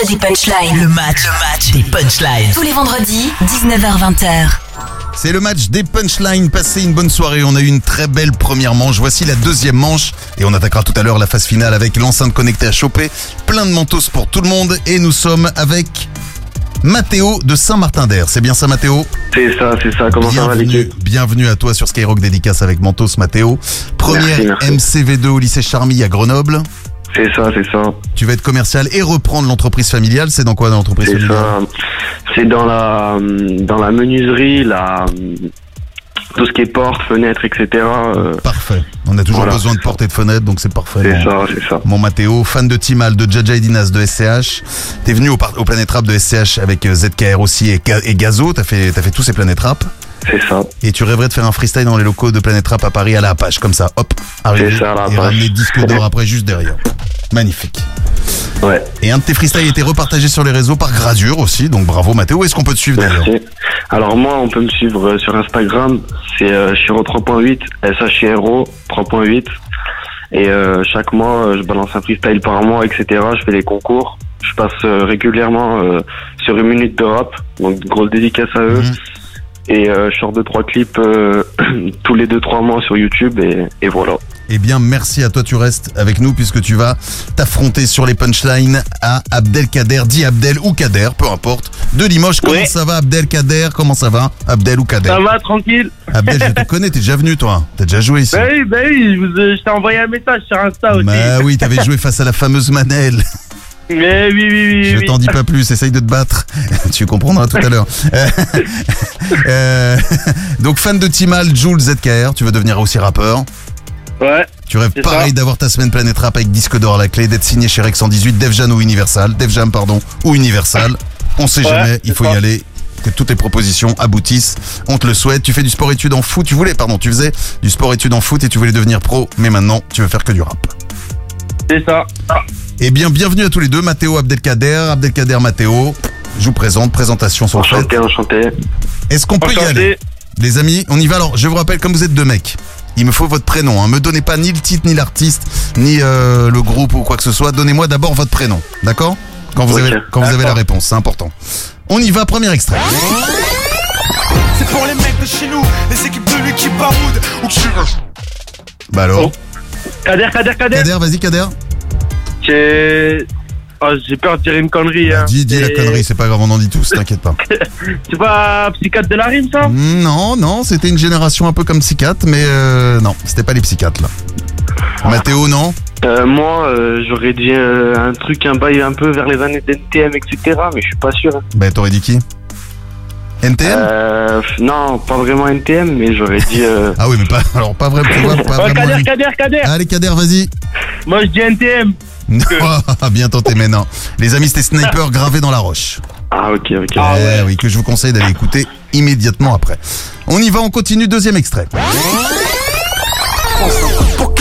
Match des punchlines. Le match, le match des punchlines. Tous les vendredis, 19h20h. C'est le match des punchlines. Passez une bonne soirée. On a eu une très belle première manche. Voici la deuxième manche. Et on attaquera tout à l'heure la phase finale avec l'enceinte connectée à choper. Plein de mentos pour tout le monde. Et nous sommes avec Mathéo de Saint-Martin-d'Air. C'est bien ça, Mathéo C'est ça, c'est ça. Comment ça va bienvenue, l'équipe? bienvenue à toi sur Skyrock Dédicace avec Mentos Mathéo. Première Merci, MCV2 au lycée Charmy à Grenoble. C'est ça, c'est ça. Tu vas être commercial et reprendre l'entreprise familiale. C'est dans quoi dans l'entreprise C'est familiale ça. C'est dans la dans la menuiserie, la tout ce qui est porte, fenêtre, etc. euh, Parfait. On a toujours Voilà. besoin de portes et de fenêtres, donc c'est parfait. C'est ça, c'est ça. Mon Mathéo, fan de Timal, de Jaja et Dinas, de SCH. T'es venu au, par- au Planet Rap de SCH avec euh, ZKR aussi et, Ga- et Gazo. T'as fait, t'as fait tous ces Planet Rap. C'est ça. Et tu rêverais de faire un freestyle dans les locaux de Planet Rap à Paris à la Apache, comme ça, hop, arriver C'est ça, et ramener disque d'or après juste derrière. Magnifique. Ouais. Et un de tes freestyles a été repartagé sur les réseaux par Gradure aussi, donc bravo Mathéo. Est-ce qu'on peut te suivre d'ailleurs. Alors moi, on peut me suivre euh, sur Instagram, c'est euh, Chiro 3.8, S-H-I-R-O 3.8. Et euh, chaque mois, euh, je balance un freestyle par mois, etc. Je fais les concours. Je passe régulièrement euh, sur une minute de rap, donc grosse dédicace à eux. Mhm. Et euh, je sors deux trois clips euh, tous les deux trois mois sur YouTube et, et voilà. Eh bien, merci à toi, tu restes avec nous puisque tu vas t'affronter sur les punchlines à Abdelkader, dit Abdel ou Kader, peu importe, de Limoges. Comment Ouais. ça va, Abdelkader Comment ça va, Abdel ou Kader? Ça va, tranquille Abdel, je te connais, t'es déjà venu, toi. T'as déjà joué ici. Bah oui, bah oui, je, je t'ai envoyé un message sur Insta aussi. Bah oui, t'avais joué face à la fameuse Manel. Mais oui, oui, oui. Je oui. t'en dis pas plus, essaye de te battre. tu comprendras tout à l'heure. Euh, euh, donc, fan de Timal, Jules ZKR, tu veux devenir aussi rappeur. Ouais. Tu rêves pareil d'avoir ta semaine Planète Rap avec disque d'or à la clé, d'être signé chez Rex 118, Def Jam ou Universal, Def Jam pardon, ou Universal. On sait Ouais, jamais, il faut ça. y aller. Que toutes tes propositions aboutissent. On te le souhaite. Tu fais du sport études en foot. Tu voulais, pardon, tu faisais du sport études en foot et tu voulais devenir pro, mais maintenant tu veux faire que du rap. C'est ça. Eh bien, bienvenue à tous les deux, Mathéo Abdelkader, Abdelkader Mathéo. Je vous présente, présentation faites. Enchanté, enchanté. Est-ce qu'on peut y aller? Les amis, on y va alors. Je vous rappelle, comme vous êtes deux mecs, il me faut votre prénom. Hein. Me donnez pas ni le titre, ni l'artiste, ni euh, le groupe ou quoi que ce soit. Donnez-moi d'abord votre prénom. D'accord? Quand vous avez quand vous avez la réponse, c'est important. On y va, premier extrait. C'est pour les mecs de chez nous, les équipes de l'équipe Baroud ou qui Bah alors, Oh. Kader, Kader, Kader. Kader, vas-y Kader. J'ai oh, j'ai peur de dire une connerie. Hein. Dis, dis la C'est- connerie, c'est pas grave, on en dit tous, t'inquiète pas. C'est pas psychiatre de la rime, ça? Non, non, c'était une génération un peu comme psychiatre, mais euh, non, c'était pas les psychiatres là. Mathéo, non? Euh, moi, euh, j'aurais dit euh, un truc, un bail un peu vers les années d'NTM, etc. Mais je suis pas sûr. Bah t'aurais dit qui? NTM Euh, non, pas vraiment NTM, mais j'aurais dit. euh, Ah oui, mais pas, alors pas vrai, tu vois, pas Oh, vraiment. Kader, Kader, Kader. Allez Kader, vas-y. Moi, je dis NTM. Non, bien tenté, mais non. Les amis, c'était Sniper gravé dans la roche. Ah, ok, ok. Eh oui, que je vous conseille d'aller écouter immédiatement après. On y va, on continue, deuxième extrait.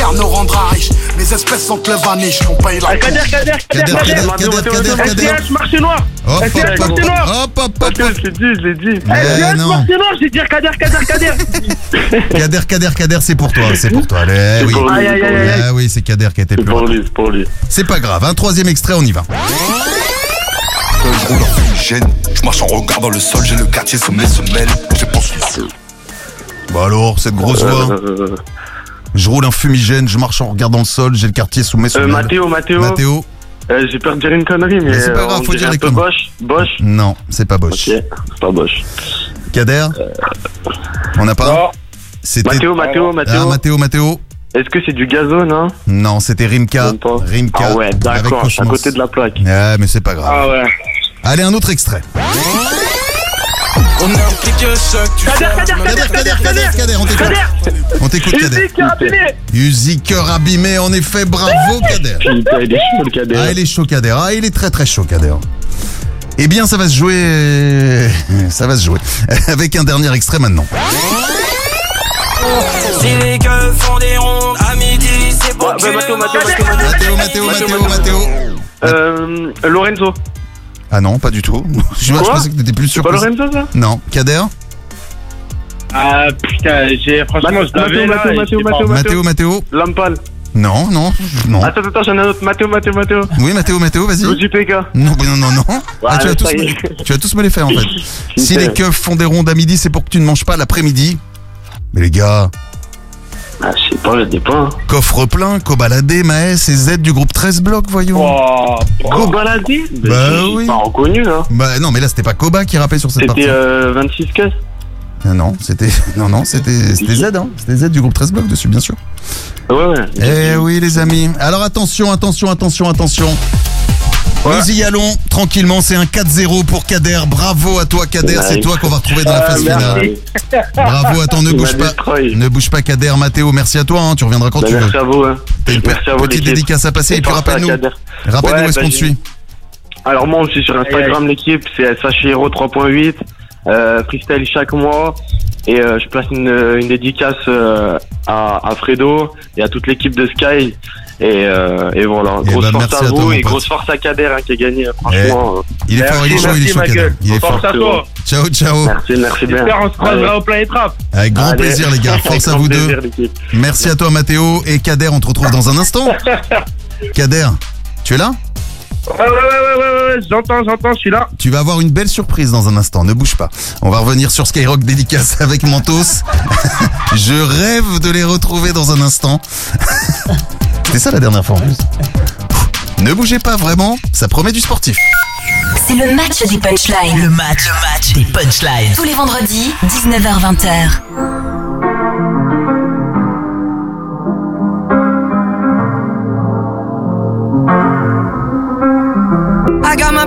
Pour 40 salaire nous rendra riches. Mes espèces sont le vaniche, on paye la Kader, Kader, Kader, Kader, Kader, Kader, Kader. SCH, marché noir. Hop, SCH, hop, hop, marché noir. hop, hop, hop, Je l'ai dit, je l'ai dit. Non. marché noir, j'ai dit Kader, Kader, Kader. Kader, Kader, Kader, c'est pour toi, c'est pour toi. Allez, oui. aïe, aïe. Ah oui, c'est Kader qui a été plus pour lui, c'est pour lui. C'est pas grave, un troisième extrait, on y va. Je roule en fumigène, je marche en regardant le sol, j'ai le quartier sous mes semelles, je pense Bon alors, cette grosse voix. Je roule un fumigène, je marche en regardant le sol, j'ai le quartier sous mes Euh. Mathéo, Mathéo. Mathéo Euh, J'ai peur de dire une connerie, mais. Mais c'est pas euh, grave, on faut dire peu conneries. Bosch. Bosch. Non, c'est pas Bosch. Ok, c'est pas Bosch. Kader On n'a pas C'était Mathéo, Mathéo, Mathéo. Ah, Mathéo, Mathéo. Est-ce que c'est du gazone, hein Non, c'était Rimka. Rimka. Ah ouais, d'accord, à côté de la plaque. Ah, mais c'est pas grave. Ah ouais. Allez, un autre extrait. On a un petit que choc, tu Kader. Kader, Kader, Kader, on t'écoute. On t'écoute, Kader. Musique abîmé, en effet, bravo Kader. Putain, il est chaud le Kader. Ah, il est chaud Kader. Ah, il est très très chaud Kader. Eh bien, ça va se jouer. euh, Ça va se jouer. Avec un dernier extrait maintenant. Si les gueules font des rondes à midi, c'est pour Mathéo, Mathéo, Mathéo, Mathéo, Mathéo, Mathéo. Euh, Lorenzo. Ah non, pas du tout. Je, Quoi pensais que t'étais plus sûr. C'est pas que- Lorenzo, ça Non, Kader Ah putain, j'ai franchement je l'avais là. Mathéo, et Mathéo, je sais pas. Mathéo, Mathéo, Mathéo. Lampal. Non, non, non. Attends, attends, j'en ai un autre. Mathéo, Mathéo, Mathéo. Oui, Mathéo, Mathéo, vas-y. Luigi Pega. Non, non, non, non. Ah, tu, vas tous me, tu vas tous me les faire en fait. si les keufs font des rondes à midi, c'est pour que tu ne manges pas l'après-midi. Mais les gars, Ah, je sais pas, je dis pas. coffre plein, Cobaladé, Maës et Z du groupe 13 blocs, voyons. Oh, baladé Bah oui. Pas reconnu, là. Bah non, mais là c'était pas Koba qui rappait sur cette partie. C'était euh, 26 caisses. Ah non, c'était non non, c'était c'était Z hein. C'était Z du groupe 13 blocs dessus bien sûr. Ouais, ouais. Eh oui les amis. Alors attention, attention, attention, attention. Nous y allons tranquillement, c'est un 4-0 pour Kader. Bravo à toi Kader, c'est toi qu'on va retrouver dans la Ah, phase finale. Bravo, attends, ne Il bouge pas. Ne bouge pas Kader, Mathéo, merci à toi, hein, tu reviendras quand Bah, tu veux. merci à vous. Hein. T'as une Merci à vous, petite dédicace à passer et puis rappelle-nous. Rappelle-nous Ouais, où est-ce bah, qu'on te suit. Alors moi, je suis sur Instagram, l'équipe, c'est SHIRO 3.8, euh, freestyle chaque mois, et euh, je place une, une dédicace euh, à, à Fredo et à toute l'équipe de Sky. Et, euh, et voilà, Eh grosse ben, force merci à à toi, vous et grosse force à Kader hein, qui a gagné, franchement. euh. Il est fort, il est chaud, il est chaud Kader. Il est fort. Force à toi. Ciao, ciao. Merci, merci bien. J'espère on se croisera Allez. au Planet Rap. Avec grand Allez. plaisir les gars, force à vous deux. Merci à toi Mathéo et Kader, on te retrouve dans un instant. Kader, tu es là? Ouais, ouais, ouais, ouais, ouais, ouais, j'entends, j'entends, je suis là. Tu vas avoir une belle surprise dans un instant, ne bouge pas. On va revenir sur Skyrock dédicace avec Mentos. Je rêve de les retrouver dans un instant. C'était ça la dernière fois en plus. Ne bougez pas vraiment, ça promet du sportif. C'est le match des punchlines. Le match, le match des punchlines. Tous les vendredis, 19h-20h.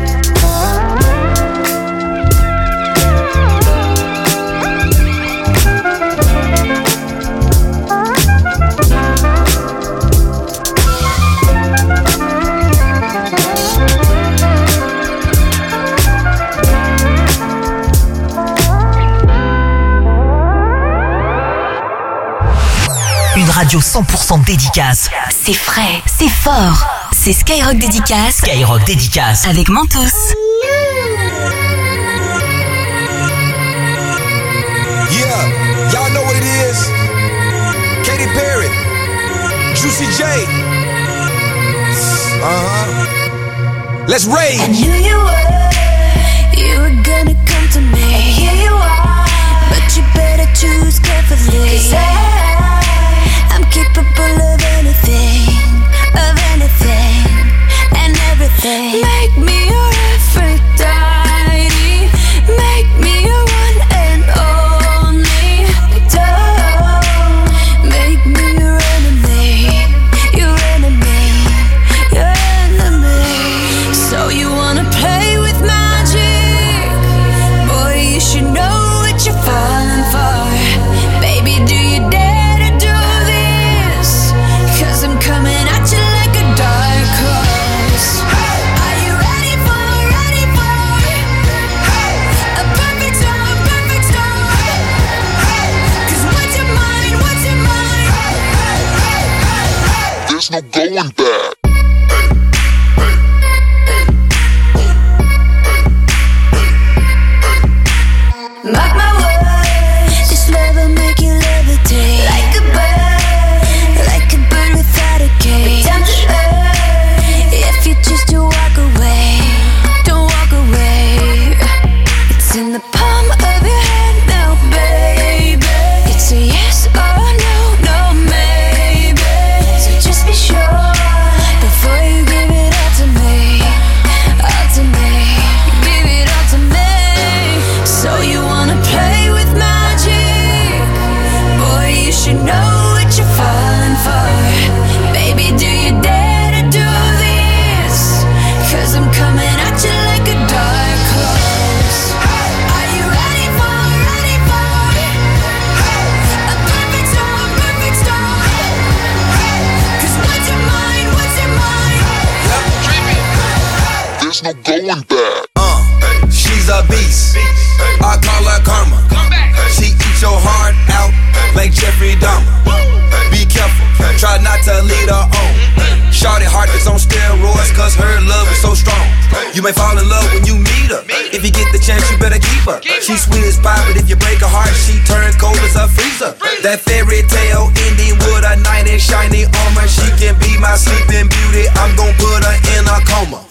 Radio 100% dédicace. C'est frais, c'est fort. C'est Skyrock Dédicace. Skyrock dédicace. Avec Mentos. Yeah, y'all know what it is. Katy Perry, Juicy J. Uh huh. Let's rage. I knew you were, you were gonna come to me. And here you are, but you better choose carefully. Cause I, I'm capable of anything, of anything, and everything. Make me No going back. Uh, she's a beast. I call her karma. She eat your heart out like Jeffrey Dahmer. Be careful, try not to lead her on. Shorty heart is on steroids cause her love is so strong. You may fall in love when you meet her. If you get the chance, you better keep her. She's sweet as pie, but if you break her heart, she turns cold as a freezer. That fairy tale ending with a knight in shiny armor. She can be my sleeping beauty. I'm gon' put her in a coma.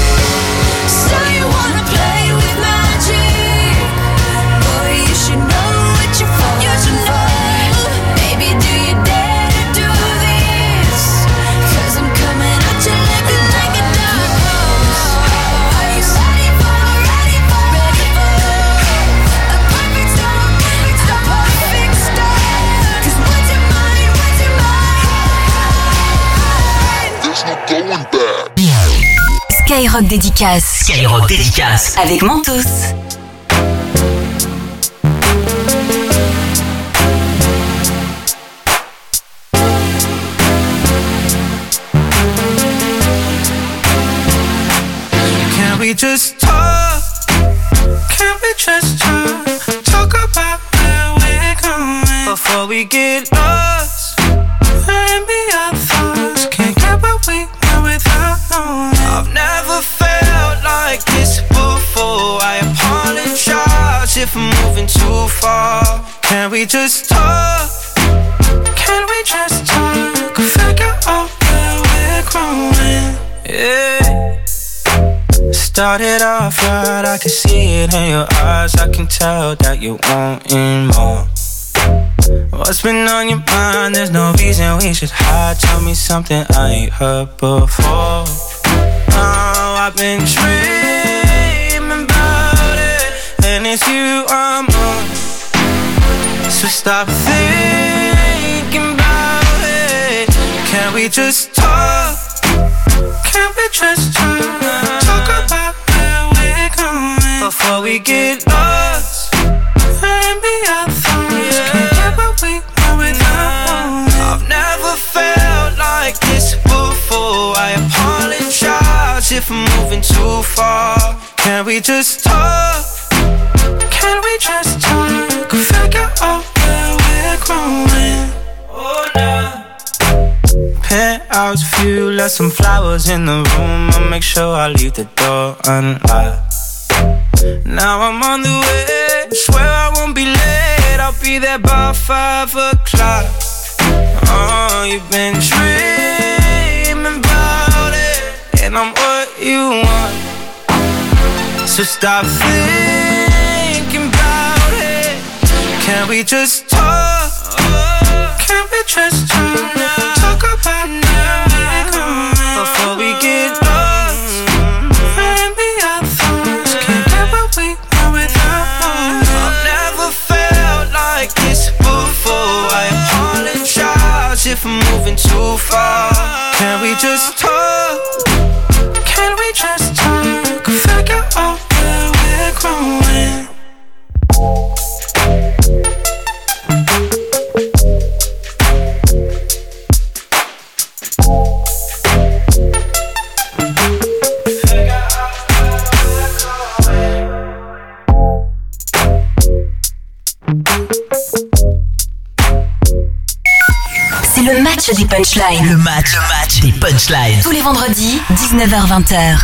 Skyrock Dédicace. Skyrock dédicace. Avec Mentos. Can we just talk? Can we just talk? Talk about where we're going before we get we just talk? Can we just talk? Figure out where we're growing. Yeah. Started off right, I can see it in your eyes. I can tell that you wanting more. What's been on your mind? There's no reason we should hide. Tell me something I ain't heard before. Oh, I've been dreaming about it, and it's you I'm. So stop thinking about it. Can we just talk? Can we just talk? Talk about where we're going before we get lost. And be our thoughts. Can't get what we want without. I've never felt like this before. I apologize if I'm moving too far. Can we just talk? Can we just talk? Figure out where we're growing. Penthouse view, left some flowers in the room. I'll make sure I leave the door unlocked. Now I'm on the way. Swear I won't be late. I'll be there by five o'clock. Oh, you've been dreaming about it, and I'm what you want. So stop thinking. Can we just talk? Can we just talk? Talk about now before we get lost. And be our thoughts. Can't get what we want without knowing. I've never felt like this before. I apologize if I'm moving too far. Can we just match des punchlines. Le match, le match des punchlines. Tous les vendredis, 19h-20h.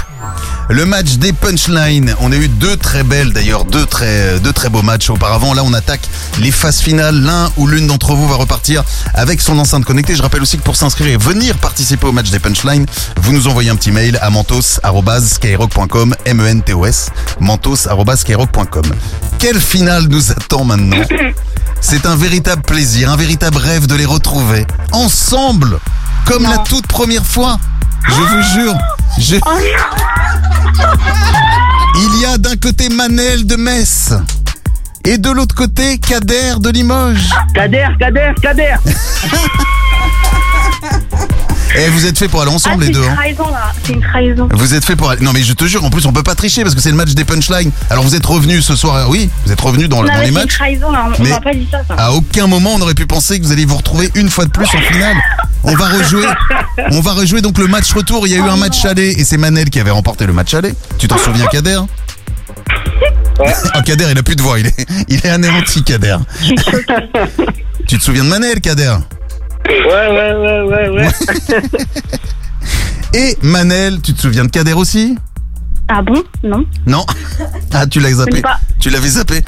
Le match des punchlines. On a eu deux très belles d'ailleurs, deux très, deux très beaux matchs auparavant. Là, on attaque les phases finales. L'un ou l'une d'entre vous va repartir avec son enceinte connectée. Je rappelle aussi que pour s'inscrire et venir participer au match des punchlines, vous nous envoyez un petit mail à mentos.skyrock.com, M-E-N-T-O-S, mentos.skyrock.com. Quelle finale nous attend maintenant? C'est un véritable plaisir, un véritable rêve de les retrouver ensemble, comme la toute première fois. Je vous jure. Je... Il y a d'un côté Manel de Metz et de l'autre côté Kader de Limoges. Kader, Kader, Kader Et vous êtes fait pour aller ensemble ah, les c'est deux. une hein. trahison là, c'est une trahison. Vous êtes fait pour aller... Non mais je te jure, en plus on peut pas tricher parce que c'est le match des punchlines. Alors vous êtes revenus ce soir, oui, vous êtes revenus dans, non, dans mais les c'est une matchs. trahison là, on Mais- m'a pas dit ça. ça. À aucun moment on aurait pu penser que vous alliez vous retrouver une fois de plus en finale. On va rejouer, on va rejouer donc le match retour. Il y a eu un match aller et c'est Manel qui avait remporté le match aller. Tu t'en souviens, Kader? Oh, Kader, il a plus de voix, il est, il est anéanti, Kader. tu te souviens de Manel, Kader? Ouais, ouais, ouais, ouais, ouais. Et Manel, tu te souviens de Kader aussi? Ah bon? Non. Non Ah, tu l'as Je zappé sais pas. Tu l'avais zappé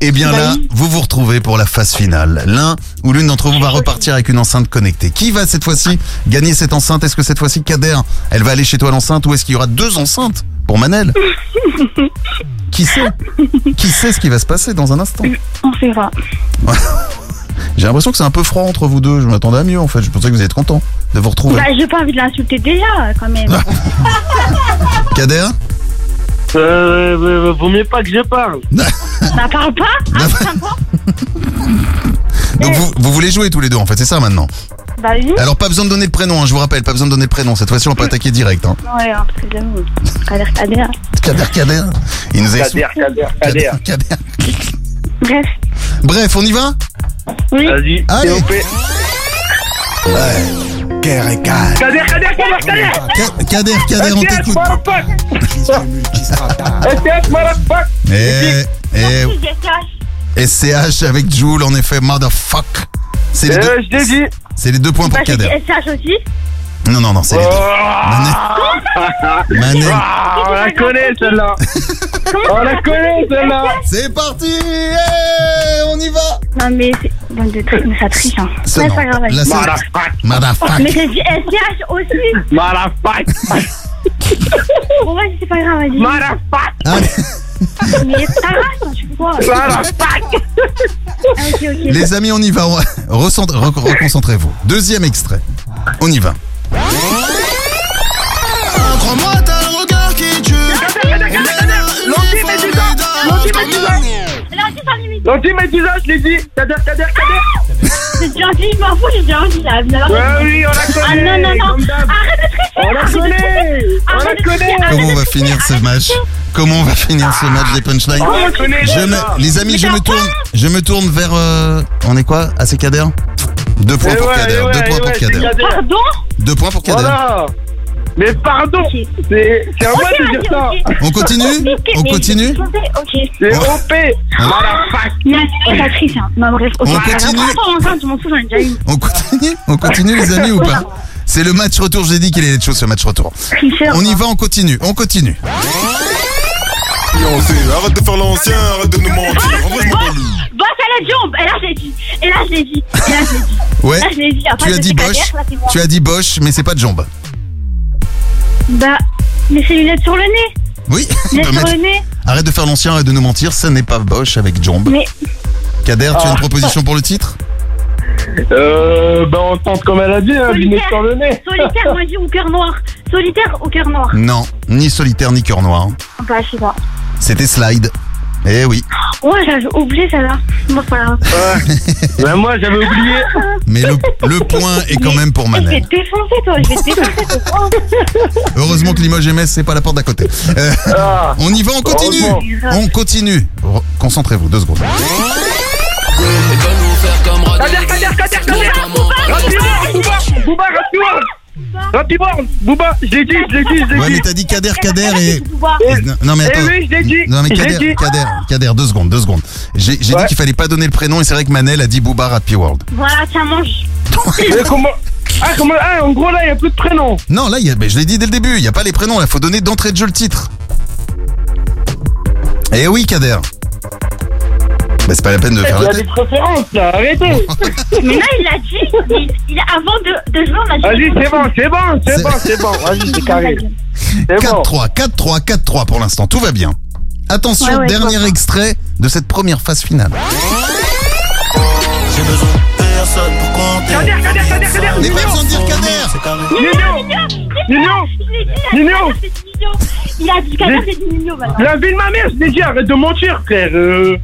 Eh bien Bah là, oui. vous vous retrouvez pour la phase finale. L'un ou l'une d'entre vous va repartir avec une enceinte connectée. Qui va cette fois-ci gagner cette enceinte? Est-ce que cette fois-ci, Kader, elle va aller chez toi l'enceinte ou est-ce qu'il y aura deux enceintes pour Manel? Qui sait? Qui sait ce qui va se passer dans un instant? On verra. J'ai l'impression que c'est un peu froid entre vous deux. Je m'attendais à mieux en fait. Je pensais que vous êtes content de vous retrouver. Bah, j'ai pas envie de l'insulter déjà, quand même. Kader? Euh, euh, vaut mieux pas que je parle. Ça parle pas? Ah, Donc vous, vous voulez jouer tous les deux en fait, c'est ça maintenant? Bah oui. Alors pas besoin de donner de prénom, hein, je vous rappelle, pas besoin de donner de prénom. Cette fois-ci on peut attaquer direct. Hein. Ouais, hein, parce que j'avoue. Kader, Kader. Kader, Kader. Il nous a Kader, Kader, Kader. Kader. Bref. Bref, on y va? Oui. Vas-y, Allez. plaît. Kader, Kader. Kader, Kader, Kader, Kader Kader, Kader, on t'écoute. motherfucker STS, motherfucker Et, et J'ai SCH avec Joule, en effet, motherfuck. C'est les, Euh, deux- je l'ai dit c'est les deux points pour Bah, Kader. SH aussi. Non, non, non, c'est les deux. Manel. Ah, on la connaît celle-là On la connaît celle-là C'est parti Eh, On y va Non, mais c'est. Bande de tri- Mais ça triche, hein. Ouais, c'est pas grave. Mais j'ai dit SCH aussi. Bon, vas-y, c'est pas grave, vas-y. Allez. Mais Ah. Les amis, on y va. Recent- Reconcentrez-vous. Deuxième extrait. On y va. Crois-moi, t'as le regard qui tue. L'anti-médusa, je l'ai dit. Kader, Kader, Kader. J'ai déjà dit, je m'en fous, j'ai déjà dit là. Ouais, oui, on la Ah connaît, non, non, non. d'hab. Arrête de tricher. On la connaît, on la connaît. Comment on va finir ce match. Comment on va finir ce match des punchlines. Les amis, je me t'as tourne, je me tourne vers. euh, on est quoi AC Kader Deux points pour Kader. Deux points pour c'est Kader. Pardon? Deux points pour Kader. Mais pardon, c'est c'est à moi de dire ça. On continue On continue Ok. C'est OP. On continue. On continue On continue les amis ou pas C'est le match retour, j'ai dit qu'il allait être chaud ce match retour. On y va, on continue, on continue. Arrête de faire l'ancien, arrête de nous mentir. En vrai, je m'en bats le- Boss à la jambe Et là, je l'ai dit. Et là, je l'ai dit. Et là, je l'ai dit. Ouais. Là, je l'ai dit. Après, Tu as dit Bosch, là, tu as dit Bosch, mais c'est pas de jambes. Bah, mais c'est lunettes sur le nez. Oui, Lunettes peut sur le nez. Arrête de faire l'ancien, arrête de nous mentir, ce n'est pas Bosch avec jambes. Mais, Kader, tu as une Ah. proposition pour le titre? Euh, ben on tente comme elle a dit, hein, lunettes sur le nez. solitaire, moi, je dis au cœur noir. Solitaire au cœur noir. Non, ni solitaire ni cœur noir. Bah, je sais pas. C'était Slide. Eh oui, Ouais, j'avais oublié celle-là. Bon. Ben moi j'avais oublié. mais le, le point est quand même pour Je vais Manel. te défoncer, toi. Je vais te défoncer, toi. Heureusement que Limoges MS, c'est pas la porte d'à côté. Euh, Ah. on y va, on continue. On continue Re- Concentrez-vous, deux secondes. Kader, Kader, Kader, Kader. Rapidement, Booba, Booba, rapidement. Rapidement, Booba, je l'ai dit, je l'ai dit, je l'ai Ouais, dit. mais t'as dit Kader, Kader et... Et- Non, mais Eh attends. oui, je l'ai dit. Non mais je l'ai Kader, dit. Kader, Kader, deux secondes, deux secondes. J'ai j'ai Ouais. dit qu'il fallait pas donner le prénom et c'est vrai que Manel a dit Booba Happy World. Voilà, tiens, mange. Mais comment Ah, comment Ah, en gros là, il n'y a plus de prénom. Non, là, il y a- mais je l'ai dit dès le début, il y a pas les prénoms, là, faut donner d'entrée de jeu le titre. Eh oui, Kader. Bah, c'est pas la peine de faire Il y la a des tête. préférences là, arrêtez. Mais là, il l'a dit. Il, il, avant de, de jouer, on a dit. Vas-y, c'est bon, c'est bon, c'est C'est- bon, c'est bon. Vas-y, c'est carré. C'est bon. 4-3, 4-3, 4-3 pour l'instant, tout va bien. Attention, Ouais, ouais, dernier extrait de cette première phase finale. J'ai besoin de personne pour compter. Kader, Kader, Kader, Kader, Mais pas Nino. besoin de dire Kader C'est carré. Nino. Nino. Je l'ai dit, Nino. C'est Nino. Il a dit Kader, c'est dit Nino, maintenant. La vie de ma mère, je l'ai dit, arrête de mentir, frère. Euh,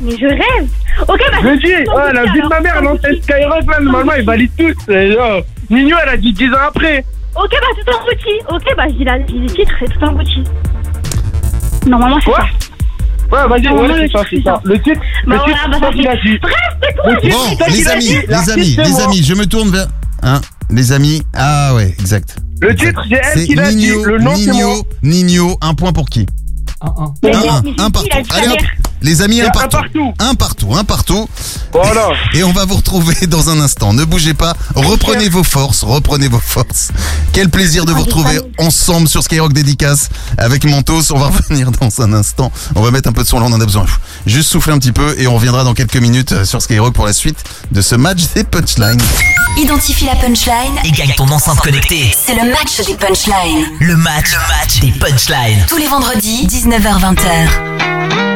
Mais je rêve. Ok, bah. je sans ouais, la vie de ma mère, l'ancienne. Skyrock, là, normalement, ils valident tous. Et là, Nino, elle a dit 10 ans après. Ok, bah, tout en bouti. Ok, bah, je dis la- je dis les titres, c'est tout en bouti. Normalement, c'est Quoi ça. Ouais, vas-y, Non, ouais, non, c'est le ça, c'est. Le titre, Bah, le voilà, titre, bah, c'est ça dit. Bref, quoi Bon, les amis, les amis, les je me tourne vers... Hein Les amis, ah ouais, exact. Le titre, c'est elle qui l'a dit. Nino, Le nom, c'est. Nino, Nino, un point pour qui? Un, un. Mais Un, mais- un, mais un c'est partout. Allez hop, les amis, un Un partout. partout. Un partout, un partout. Voilà. Et on va vous retrouver dans un instant. Ne bougez pas, reprenez vos forces, reprenez vos forces. Quel plaisir de vous retrouver ensemble sur Skyrock Dédicace avec Mentos. On va revenir dans un instant. On va mettre un peu de son là, on en a besoin. Juste souffler un petit peu et on reviendra dans quelques minutes euh, sur Skyrock pour la suite de ce match des punchlines. Identifie la punchline. Et gagne ton enceinte connectée. C'est le match des punchlines. Le match, le match des punchlines. Tous les vendredis, 19h-20h.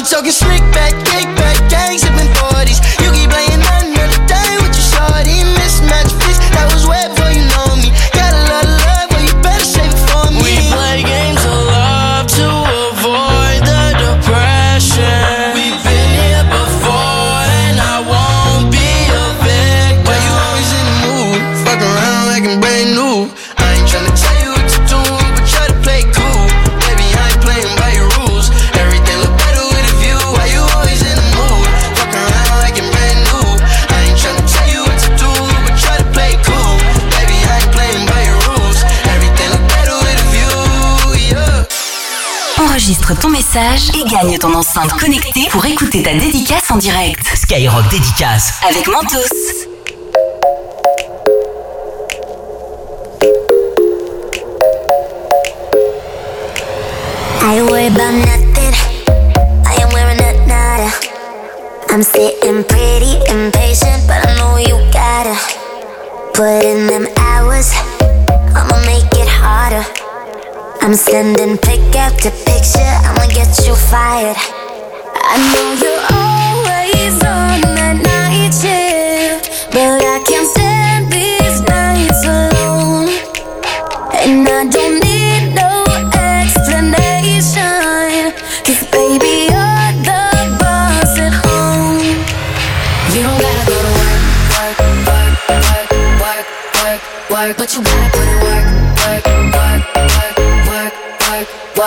I'm talking slick back, Enregistre ton message et gagne ton enceinte connectée pour écouter ta dédicace en direct. Skyrock dédicace. Avec Mentos. I worried about nothing? I am wearing a nada. I'm sitting pretty impatient, but I know you gotta put in them hours. I'ma make it harder. I'm sending pick after picture. I'ma get you fired. I know you're always on that night shift, but I can't stand these nights alone. And I don't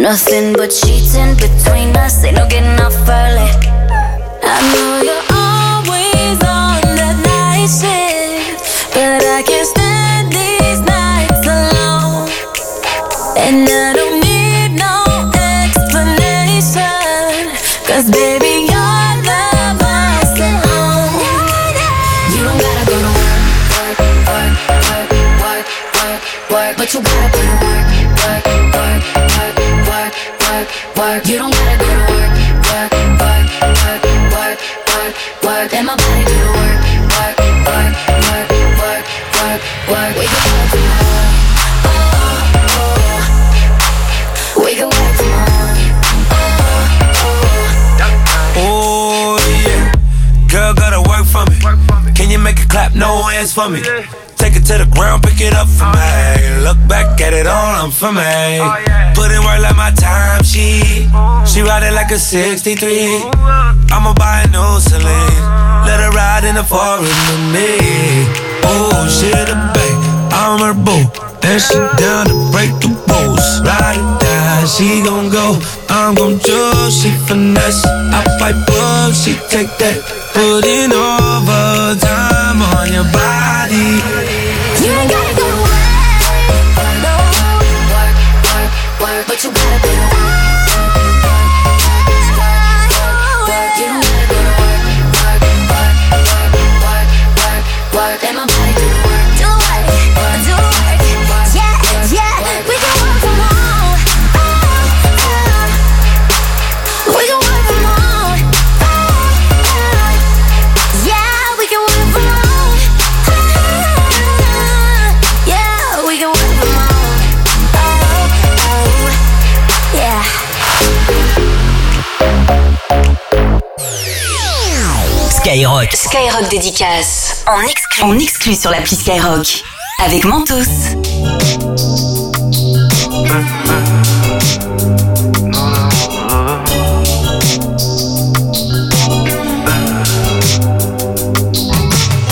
Nothing but cheating between us, ain't no getting off early. I know you're always on that night shift, but I can't stand these nights alone. And I for me. Take it to the ground, pick it up for me. Look back at it all, I'm for me. Put in work like my time, she. She ride it like a 63. I'ma buy a new Celine. Let her ride in the foreign with me. Oh, shit, a babe, I'm her boo. And she down to break the rules. Ride she gon' go. I'm gon' choose, she finesse. I pipe up, she take that. Put in overtime on your body. Skyrock. Skyrock dédicace. En exclu. En exclu sur l'appli Skyrock. Avec Mentos.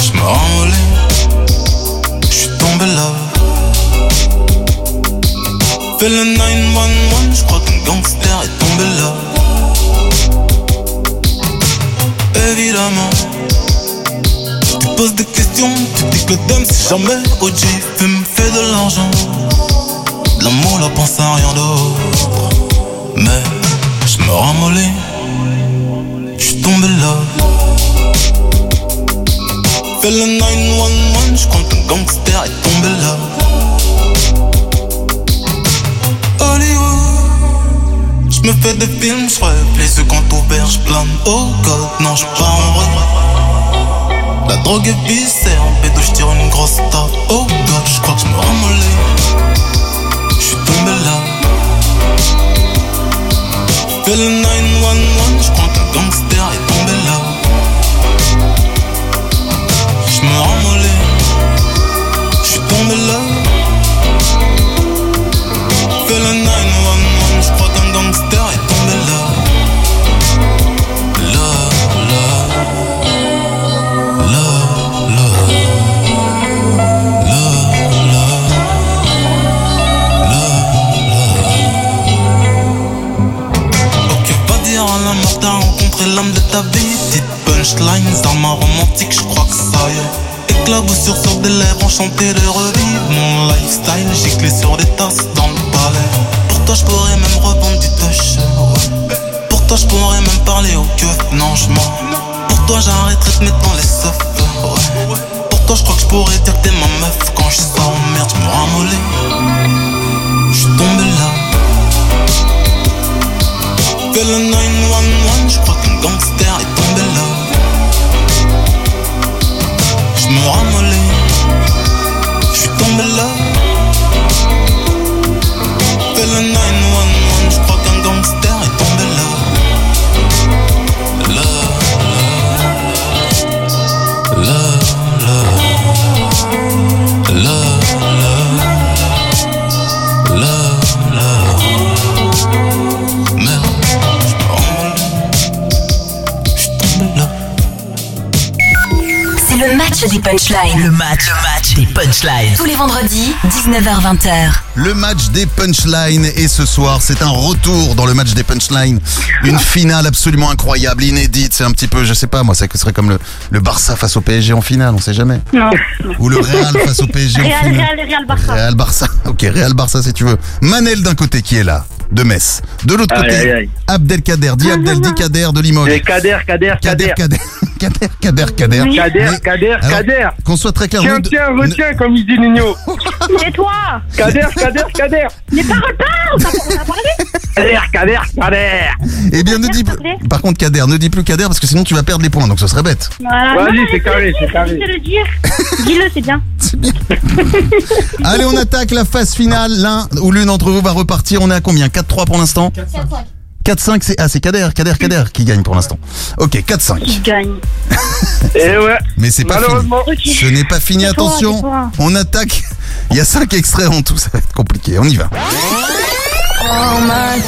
Je me renvolais, je suis tombé là. Fais le 911, je crois qu'un gangster est tombé là. Évidemment, je te pose des questions, tu dis que le dame c'est jamais OG, fait me fait de l'argent. l'amour, là, pense à rien d'autre. Mais je me ramollis, je suis tombé là. Fais le 911, je crois qu'un gangster est tombé là. Hollywood, je me fais des films, je rêve, les quand ouverts, je plane. Oh god, non, je pars en. La drogue est viscère, en pédo, je tire une grosse tape. Oh god, je crois que je me ramollis. Je suis tombé là. Fais le 911, je crois qu'un gangster est tombé là. Je me ramollis. Je suis tombé là. De ta vie. Petite punchlines ma romantique, je crois que ça y est. Éclaboussure sur des lèvres, enchanté de revivre mon lifestyle. J'ai clé sur des tasses dans le palais. Pour toi, je pourrais même revendre du touch. Pour toi, je pourrais même parler au keuf. Non, je. Pour toi, j'arrêterai de mettre dans les. Ouais. Pour toi, je crois que je pourrais dire que t'es ma meuf. Quand je sors en merde, je me ramollis. Je tombé là. Fais le 911, je gangster est tombé là. Je me ramollis, je suis tombé là. Fais le 911, match des punchlines. Le match, le match des punchlines. Tous les vendredis, 19h20h. Le match des punchlines et ce soir c'est un retour dans le match des punchlines. Une finale absolument incroyable, inédite. C'est un petit peu, je sais pas moi, ça serait comme le, le Barça face au PSG en finale, on sait jamais. Non. Ou le Real face au PSG en Real, finale. Real, Real Barça. Real Barça. Ok, Real Barça si tu veux. Manel d'un côté qui est là, de Metz. De l'autre côté, aïe, aïe. Abdelkader, dit Abdel, dit Kader de Limoges. Et Kader, Kader, Kader, Kader, Kader, Kader, Kader. Kader, Mais- Kader, alors, Kader. Qu'on soit très clair. Tiens, tiens, retiens, comme il dit Nino. C'est toi Kader, Kader, Kader. Mais parle pas On t'a on t'a parlé Kader, Kader, Kader. Eh bien, ne dis plus. Par contre, Kader, ne dis plus Kader parce que sinon tu vas perdre les points, donc ce serait bête. Voilà. Vas-y, Non, c'est laisse-le carré, c'est carré. laisse-le le dire. Dis-le, c'est bien. Allez, on attaque la phase finale. L'un ou l'une d'entre vous va repartir. On est à combien? 4-3 pour l'instant? 4-5, c'est ah, c'est Kader, Kader, Kader qui gagne pour l'instant. Ok, 4-5. Il gagne. Et ouais. Mais c'est pas fini. Malheureusement. Ce n'est pas fini, attention. toi. On attaque. Il y a 5 extraits en tout, ça va être compliqué. On y va. Oh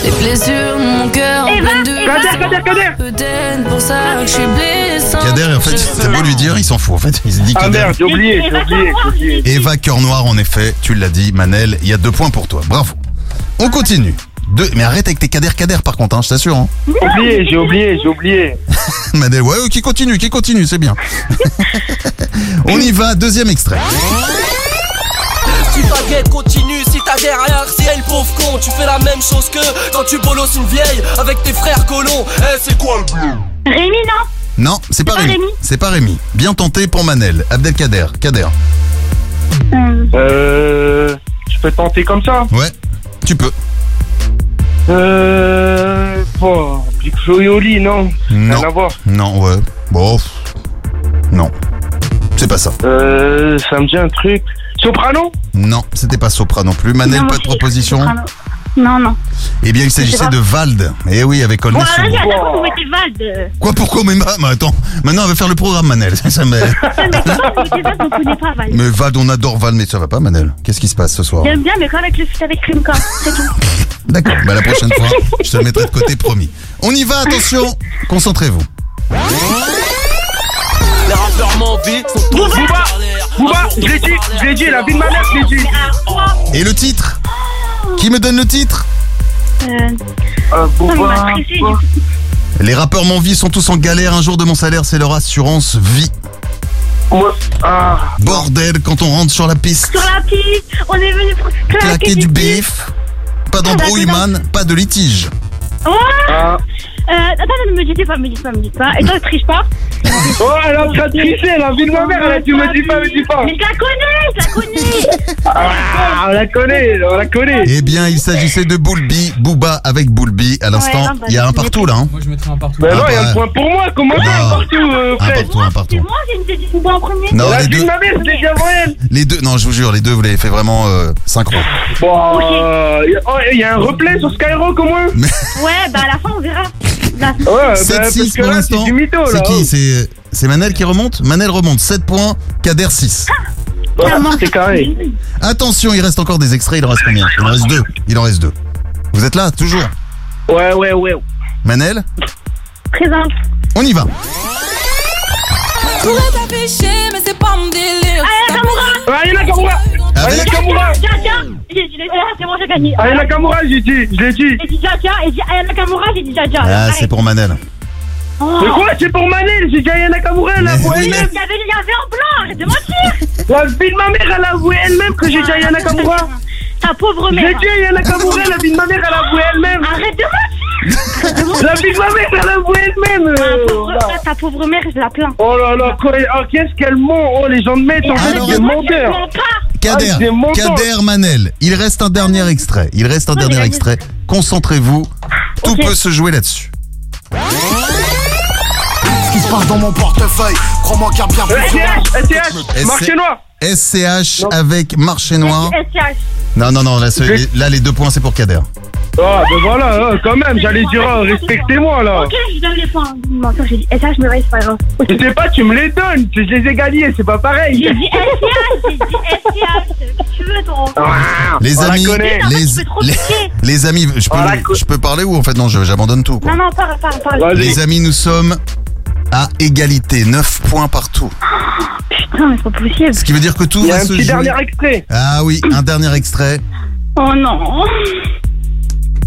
les blessures, mon cœur en pleine de Kader, Kader, Kader. Peut-être pour ça que je suis blessant. Kader, en fait, c'est beau lui dire, il s'en fout. En fait, il se dit Ah Kader. merde, j'ai oublié, j'ai oublié, j'ai oublié. Eva Cœur Noir, en effet, tu l'as dit, Manel, il y a deux points pour toi. Bravo. On continue. Deux, mais arrête avec tes Kader Kader par contre, hein, je t'assure. Hein. J'ai oublié, j'ai oublié, j'ai oublié. Manel, ouais, qui continue, qui continue, c'est bien. On y va, deuxième extrait. Si ta guette continue, si ta derrière, si elle pauvre con, tu fais la même chose que quand tu bolosses une vieille avec tes frères colons. Eh, c'est quoi le bleu? Rémi, non? Non, c'est pas pas Rémi. Rémi. C'est pas Rémi. Bien tenté pour Manel. Abdelkader. Kader. Euh. Je peux tenter comme ça? Ouais, tu peux. Euh. Bon, Big Flo et Oli, non Non. Rien à voir. Non, ouais. Bon. Non. C'est pas ça. Euh. Ça me dit un truc. Soprano? Non, c'était pas Sopra non plus. Manel, Non, pas de proposition Soprano. Non, non. Eh bien, il s'agissait de Vald. Eh oui, avec Olney Voilà, vous mettez Vald. Quoi, pourquoi mais, ma- mais attends, maintenant, on va faire le programme, Manel. Ça me... Mais pourquoi vous mettez Vald, on connaît pas Vald. mais Vald, on adore Vald, mais ça va pas, Manel Qu'est-ce qui se passe ce soir J'aime bien, mais quand avec le foot avec Rimka, c'est tout. D'accord, bah la prochaine fois, je te le mettrai de côté, promis. On y va, attention Concentrez-vous. Les rappeurs m'envient, sont tous Booba en galère. Booba, je l'ai dit, je l'ai dit, la vie de ma mère, je l'ai dit. Et le titre Qui me donne le titre Euh, Euh, non, coup. Les rappeurs m'envient sont tous en galère. Un jour de mon salaire, c'est leur assurance vie. Ah. Bordel, quand on rentre sur la piste. Sur la piste, on est venu pour claquer, Claquer du bif. Pas d'embrouille, man, pas de litige. Ah. Euh, attends, ne me dites pas, me dites pas, me dites pas. Et toi, tu triches pas Oh, elle est en train de tricher, la vie de ma mère, elle a dit me dis pas, me dis pas. Mais je la connais, je la connais. Ah, on la connaît, on la connaît. Eh bien, il s'agissait de Boulby, Booba avec Boulby. À l'instant, Ouais, non, bah, il y a un partout là. hein. Moi, je mettrais un partout. Mais non, il y a bah. un point pour moi, comment ça, un partout, euh, Un Fred partout, un partout. Moi, j'ai une dit en premier. Non, La les vie deux, de ma mère, je l'ai dit avant elle. les deux, non, je vous jure, les deux, vous l'avez fait vraiment euh, synchro. Bon, euh, y a- oh, il y a un replay sur Skyrock au moins Ouais, bah à la fin, on verra. Ouais, bah, 7-6 parce que pour là, l'instant. c'est du mytho, là. C'est qui C'est c'est Manel qui remonte? Manel remonte, 7 points, Kader 6. Ouais, C'est carré. Attention, il reste encore des extraits, il en reste combien? Il en reste deux. Il en reste deux. Vous êtes là, toujours? Ouais, ouais, ouais. Manel? Présent. On y va. T'afficher, Allez, Nakamura Ayana Ayana J'ai là, c'est moi, j'ai gagné. Ayana Kamura, j'ai dit, je l'ai dit. J'ai dit Jaja, et dit Aya Nakamura, j'ai dit Jaja. Ah, c'est pour Manel. Oh. Mais quoi, c'est pour Manel, j'ai dit Ayana Kamura, là, pour elle-même. Il y avait, il y avait en blanc, arrête de mentir La vie de ma mère, elle a avoué elle-même que j'ai dit Ayana Kamura. Ta pauvre J'ai mère dit Ayana Kamura, la vie de ma mère, elle a avoué elle-même. Arrête de mentir La vie de ma mère, elle a avoué elle-même. Ta pauvre, voilà. ta pauvre mère, je la plains. Oh là là, oh, qu'est-ce qu'elle ment Oh, les gens de mettent en fait des Je menteurs. Kader, Ah. Kader Manel. Il reste un dernier extrait. Il reste un dernier extrait. Concentrez-vous. Tout peut se jouer là-dessus. Ce qui se passe dans mon portefeuille, crois-moi qu'il y a bien plus SCH, SCH, marché noir. SCH avec Marché Noir. SCH. Non, non, non, là, ce- les, là, les deux points, c'est pour Kader. Ah, ben voilà, hein, quand même, j'allais dire, ah, respectez-moi là. Ok, je donne les points. Menteur, j'ai dit SCH, mais ouais, c'est pas grave. Je sais pas, tu me les donnes, je les ai gagnés, c'est pas pareil. J'ai dit SCH, j'ai dit SCH. Qu'est-ce que tu veux, toi Ah, Les on la amis, connaît. Les, tu peux trop les, piquer. les amis, je peux, co- je peux parler ou en fait non, je- j'abandonne tout. quoi. Non, non, parle, parle, parle. Vas-y. Les amis, nous sommes à égalité, 9 points partout. Putain, mais c'est pas possible. Ce qui veut dire que tout Il y a va un se petit jouer. dernier extrait. Ah oui, un dernier extrait. Oh non.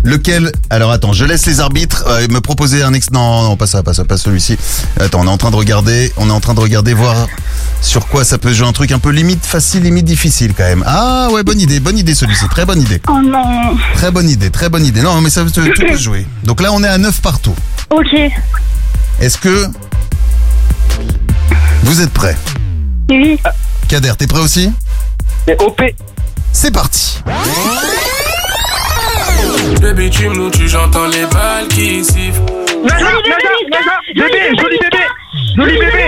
Lequel Alors attends, je laisse les arbitres euh, me proposer un ex. Non, non, pas ça, pas ça, pas celui-ci. Attends, on est en train de regarder, on est en train de regarder voir sur quoi ça peut jouer un truc un peu limite facile, limite difficile quand même. Ah ouais, bonne idée, bonne idée celui-ci, très bonne idée, Oh non. très bonne idée, très bonne idée. Non, mais ça tout peut se jouer. Donc là, on est à 9 partout. Ok. Est-ce que vous êtes prêts Oui. Kader, t'es prêt aussi C'est OP. C'est parti. Baby, tu me tu j'entends les balles qui sifflent. Joli bébé, bébé, joli bébé. Joli bébé.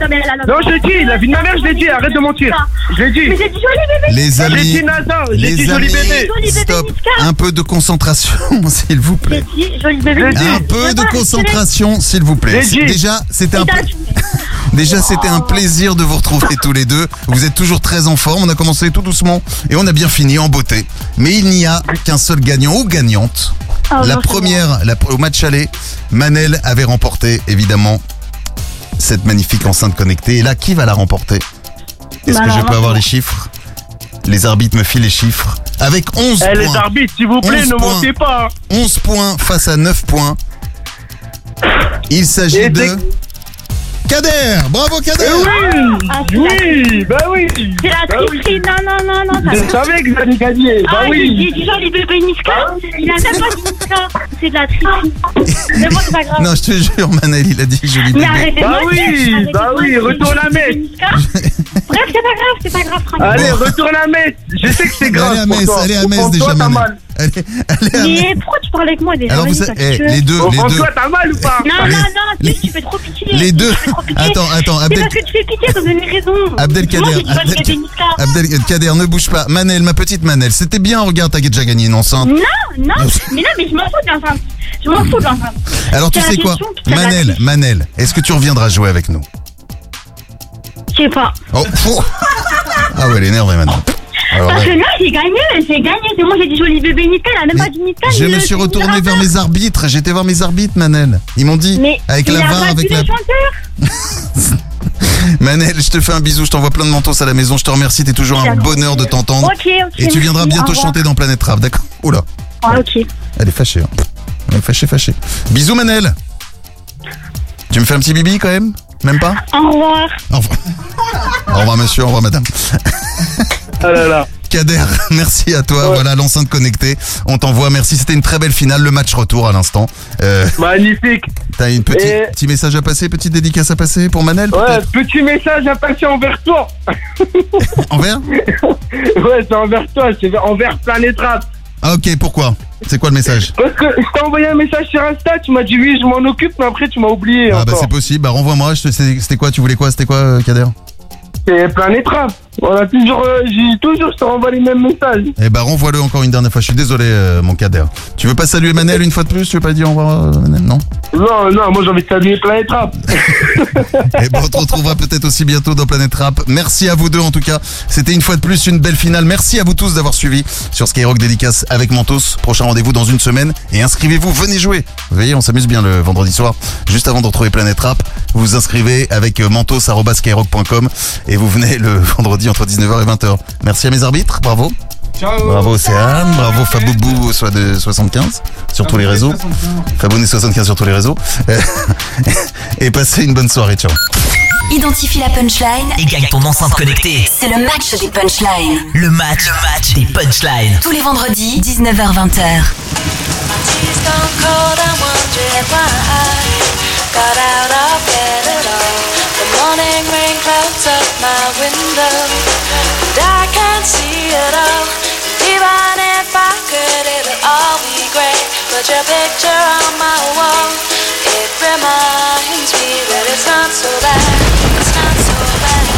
Non, mais là, là, Non, je l'ai dit, la vie de ma mère, je l'ai dit, arrête de mentir. Je l'ai Mais dit. j'ai dit joli bébé. Les J'ai amis, dit Nana, j'ai dit joli bébé. Stop. Un peu de concentration, s'il vous J'ai plaît. dit joli bébé. J'ai dit. Un peu de concentration, s'il vous plaît. J'ai dit. Déjà, c'était un, déjà, c'était un plaisir de vous retrouver tous les deux. Vous êtes toujours très en forme. On a commencé tout doucement et on a bien fini en beauté. Mais il n'y a qu'un seul gagnant ou gagnante. Oh, la non, première, la- au match aller, Manel avait remporté évidemment cette magnifique enceinte connectée. Et là, qui va la remporter? Est-ce Bah que je peux avoir les chiffres? Les arbitres me filent les chiffres. Avec 11 Eh, les points. arbitres, s'il vous plaît, 11 ne points. mentez pas. 11 points face à 9 points. Il s'agit de Kader. Bravo Kader. Oui, Ah, c'est la- oui, bah oui. C'est la Bah oui. tricherie. Non, non, non, non. Je savais que vous alliez gagner, bah Ah, j'ai oui. dit joli bébé Niska. Il a même pas dit Niska. C'est de la tricherie. Mais bon, c'est pas grave. Non, je te jure, Manel, il a dit joli Mais bébé. arrêtez de Bah mentir. oui, Arrêtez bah de oui, retourne à Metz. Niska. Bref, c'est pas grave, c'est pas grave, tranquille. Allez, retourne à Metz. Je sais que c'est grave. Allez à pour Metz, toi. allez à Au Metz fond de déjà, toi, t'as Manel. mal. Allez, allez à Metz. Mais pourquoi tu parles avec moi déjà Alors vous savez, eh, les deux, Au les deux, toi, t'as mal ou pas Non, non, non, tu, tu fais trop pitié. les deux. Attends, attends, C'est Abdel, parce que tu fais pitié, t'as donné raison. Abdelkader. Abdelkader, ne bouge pas. Manel, ma petite Manel, c'était bien. Regarde, t'as déjà gagné une enceinte. Non, non, mais non, mais je m'en fous de l'enceinte. Je m'en fous de l'enceinte. Alors tu C'est sais quoi, Manel. Manel, est-ce que tu reviendras jouer avec nous? Je sais pas. Oh, fou. Ah ouais, elle est énervée maintenant. Alors, Parce que là, j'ai gagné, j'ai gagné. C'est moi, j'ai dit joli bébé Niska, elle a même pas dit Niska. Je me suis retourné vers mes arbitres. J'étais voir mes arbitres, Manel. Ils m'ont dit, Mais avec il la a VAR, battu avec le la. chanteur. Manel, je te fais un bisou, je t'envoie plein de mentos à la maison. Je te remercie, t'es toujours un D'accord. bonheur de t'entendre. Ok, ok. Et tu viendras bientôt revoir. chanter dans Planète Rap, d'accord Oula, Ah, ok. elle est fâchée. Hein. Elle est fâchée, fâchée. Bisous, Manel. Tu me fais un petit bibi quand même? Même pas? Au revoir. Au revoir. Au revoir monsieur, au revoir madame. Ah là là. Kader, merci à toi. Voilà l'enceinte connectée. On t'envoie. Merci. C'était une très belle finale. Le match retour à l'instant. Euh, Magnifique. T'as une petite, Et- petit message à passer, petite dédicace à passer pour Manel Ouais, petit message à passer envers toi. Envers Ouais, c'est envers toi, c'est envers Planète Rap. Ah ok, pourquoi? C'est quoi le message? Parce que je t'ai envoyé un message sur Insta, tu m'as dit oui, je m'en occupe, mais après tu m'as oublié. Ah bah c'est possible. Bah renvoie-moi. C'était quoi Tu voulais quoi C'était quoi euh, Kader? C'est Planète Rap. A toujours, euh, j'ai toujours, je te renvoie les mêmes messages. Eh bah renvoie-le encore une dernière fois. Je suis désolé euh, mon Kader. Tu veux pas saluer Manel une fois de plus? Tu veux pas dire au revoir euh, Manel? Non? Non, non, moi j'ai envie de saluer Planète Rap. Et bon, on te retrouvera peut-être aussi bientôt dans Planète Rap. Merci à vous deux en tout cas. C'était une fois de plus une belle finale. Merci à vous tous d'avoir suivi sur Skyrock Dédicace avec Mentos. Prochain rendez-vous dans une semaine. Et inscrivez-vous, venez jouer. Vous voyez, on s'amuse bien le vendredi soir. Juste avant de retrouver Planète Rap, vous vous inscrivez avec euh, mentos.skyrock.com et vous venez le vendredi entre 19h et 20h. Merci à mes arbitres, bravo. Ciao. Bravo Océane, bravo Faboubou soit de 75 sur tous les réseaux. Fabounet 75 sur tous les réseaux. Et passez une bonne soirée, ciao. Identifie la punchline. Et gagne ton enceinte connectée. C'est le match des punchlines. Le match, le match des punchlines. Tous les vendredis, 19h-20h. Morning rain clouds up my window, and I can't see it all. Even if I could, it'll all be great. Put your picture on my wall. It reminds me that it's not so bad. It's not so bad.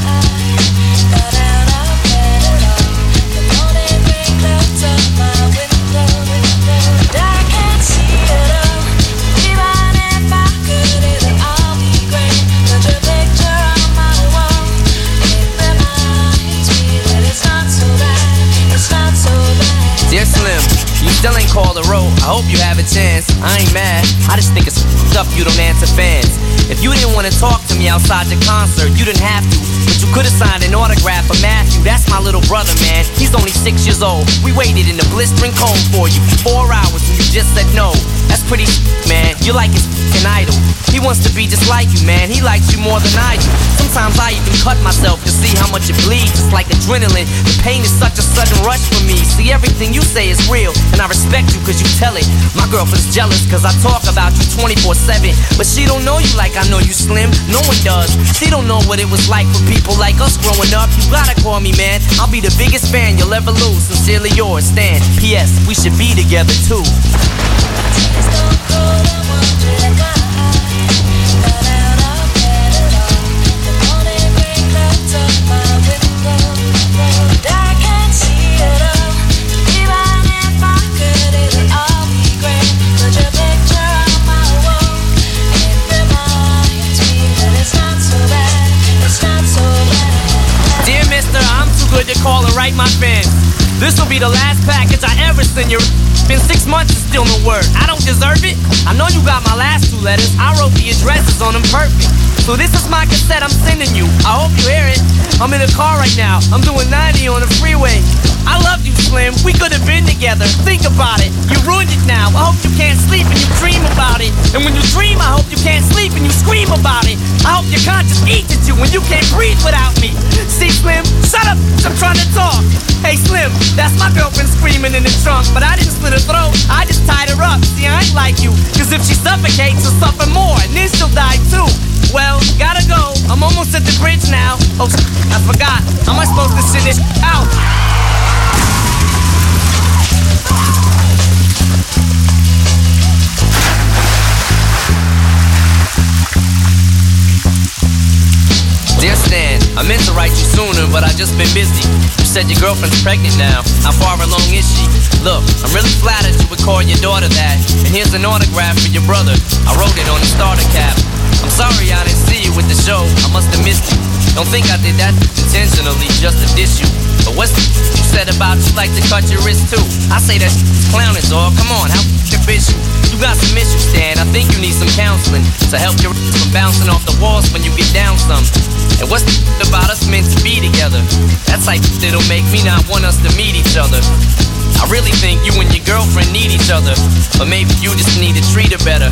Called a road. I hope you have a chance. I ain't mad. I just think it's up you don't answer fans. If you didn't want to talk to me outside the concert, you didn't have to. But you could have signed an autograph for Matthew. That's my little brother, man. He's only six years old. We waited in the blistering cold for you four hours and you just said no. That's pretty man. You're like his f***ing idol. He wants to be just like you, man. He likes you more than I do. Sometimes I even cut myself to see how much it bleeds. It's like adrenaline. The pain is such a sudden rush for me. See, everything you say is real, and I respect you cause you tell it. My girlfriend's jealous cause I talk about you 24 7. But she don't know you like I know you slim. No one does. She don't know what it was like for people like us growing up. You gotta call me, man. I'll be the biggest fan you'll ever lose. Sincerely yours, Stan. P.S. We should be together too. Call and write my fans. This will be the last package I ever send you. Been six months and still no word. I don't deserve it. I know you got my last two letters. I wrote the addresses on them perfect. So this is my cassette I'm sending you. I hope you hear it. I'm in the car right now. I'm doing 90 on the freeway. I love you, Slim. We could have been together. Think about it. You ruined it now. I hope you can't sleep and you dream about it. And when you dream, I hope you can't sleep and you scream about it. I hope your conscience eats at you when you can't breathe without me. See, Slim, shut up, I'm trying to talk. Hey, Slim, that's my girlfriend screaming in the trunk, but I didn't slit her throat, I just tied her up. See, I ain't like you, cause if she suffocates, she'll suffer more, and then she'll die too. Well, gotta go, I'm almost at the bridge now. Oh, I forgot, how am I supposed to send this out? Dear Stan, I meant to write you sooner, but I just been busy. You said your girlfriend's pregnant now. How far along is she? Look, I'm really flattered you would call your daughter that. And here's an autograph for your brother. I wrote it on the starter cap. I'm sorry I didn't see you with the show. I must have missed you. Don't think I did that intentionally just to diss you. But what's the you said about you like to cut your wrist too? I say that clowning, dog. Come on, how your bitch you? You got some issues, Stan. I think you need some counseling to help your from bouncing off the walls when you get down some. And what's the about us meant to be together? That's like that'll make me not want us to meet each other. I really think you and your girlfriend need each other, but maybe you just need to treat her better.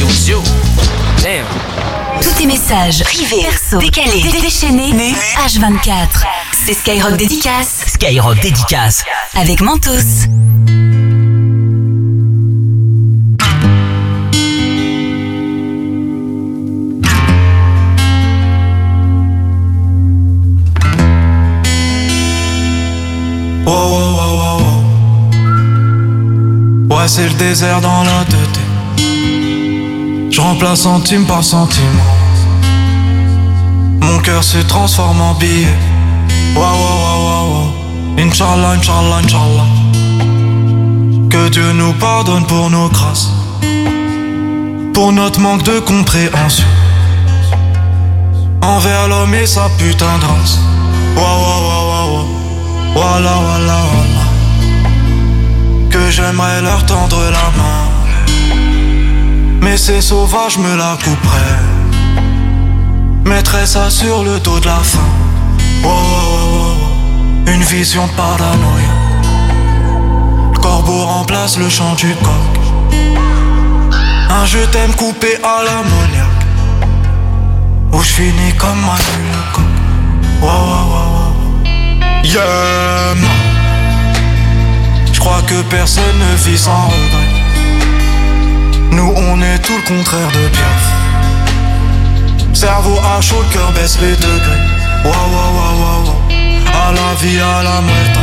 it was you. Damn. Tous tes messages privés, perso, décalés, déchaînés, nus, H24. C'est Skyrock Dédicace. Skyrock Dédicace. Avec Mentos. Oh, oh, oh, oh, oh. Ouais, c'est le désert dans la tête. Je remplace centime par centime. Mon cœur se transforme en billet. Wow, wow, wow. Inch'Allah, Inch'Allah, Inch'Allah. Que Dieu nous pardonne pour nos grâces. Pour notre manque de compréhension. Envers l'homme et sa putain de race. Wow, wow, wow. Voilà, voilà, voilà. Que j'aimerais leur tendre la main. Mais ces sauvages me la couperaient. Mettrais ça sur le dos de la faim. Wow, wow, wow, wow. Une vision paranoïa. Le corbeau remplace le chant du coq. Un je t'aime coupé à l'ammoniaque. Où je finis comme Manu le coq. Wow, wow, wow. Yeah, Je crois que personne ne vit sans regret. Nous, on est tout le contraire de Piaf. Cerveau à chaud, le cœur baisse les degrés. Wow, wow, wow, wow. À la vie, à la muerta.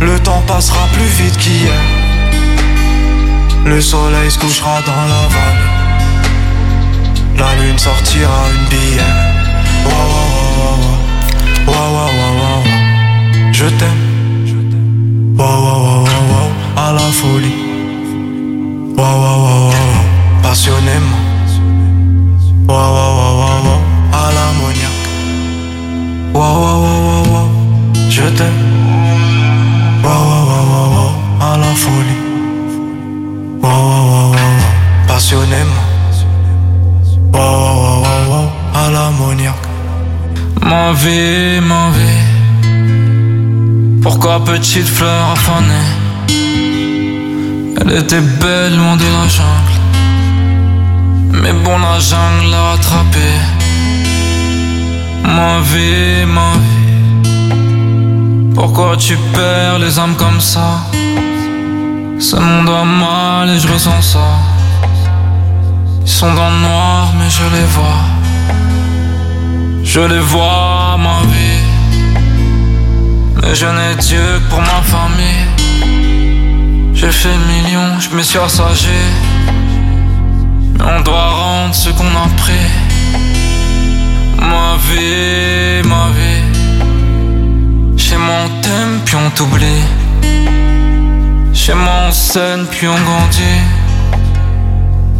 Le temps passera plus vite qu'hier. Le soleil se couchera dans la vallée. La lune sortira une bière. Wow. Wow, wow, wow, wow, wow. Je t'aime. Wow, wow, wow, wow. À la folie. Wow, wow, wow, wow. Passionnément. Wow, wow, wow, wow, wow. À l'ammoniaque. Wow, wow, wow, wow, wow. Je t'aime. Wow, wow, wow, wow, wow. À la folie. Wow, wow, wow, wow. Passionnément. Wow, wow, wow, wow. À l'ammoniaque. Ma vie, ma vie. Pourquoi petite fleur affanée Elle était belle loin de la jungle. Mais bon, la jungle l'a rattrapée. Ma vie, ma vie. Pourquoi tu perds les âmes comme ça? Ce monde va mal et je ressens ça. Ils sont dans le noir, mais je les vois. Je les vois, ma vie. Mais je n'ai Dieu que pour ma famille. Le million, je me suis assagé. Mais on doit rendre ce qu'on a pris. Ma vie, ma vie. Chez moi on t'aime, puis on t'oublie. Chez moi on scène, puis on grandit.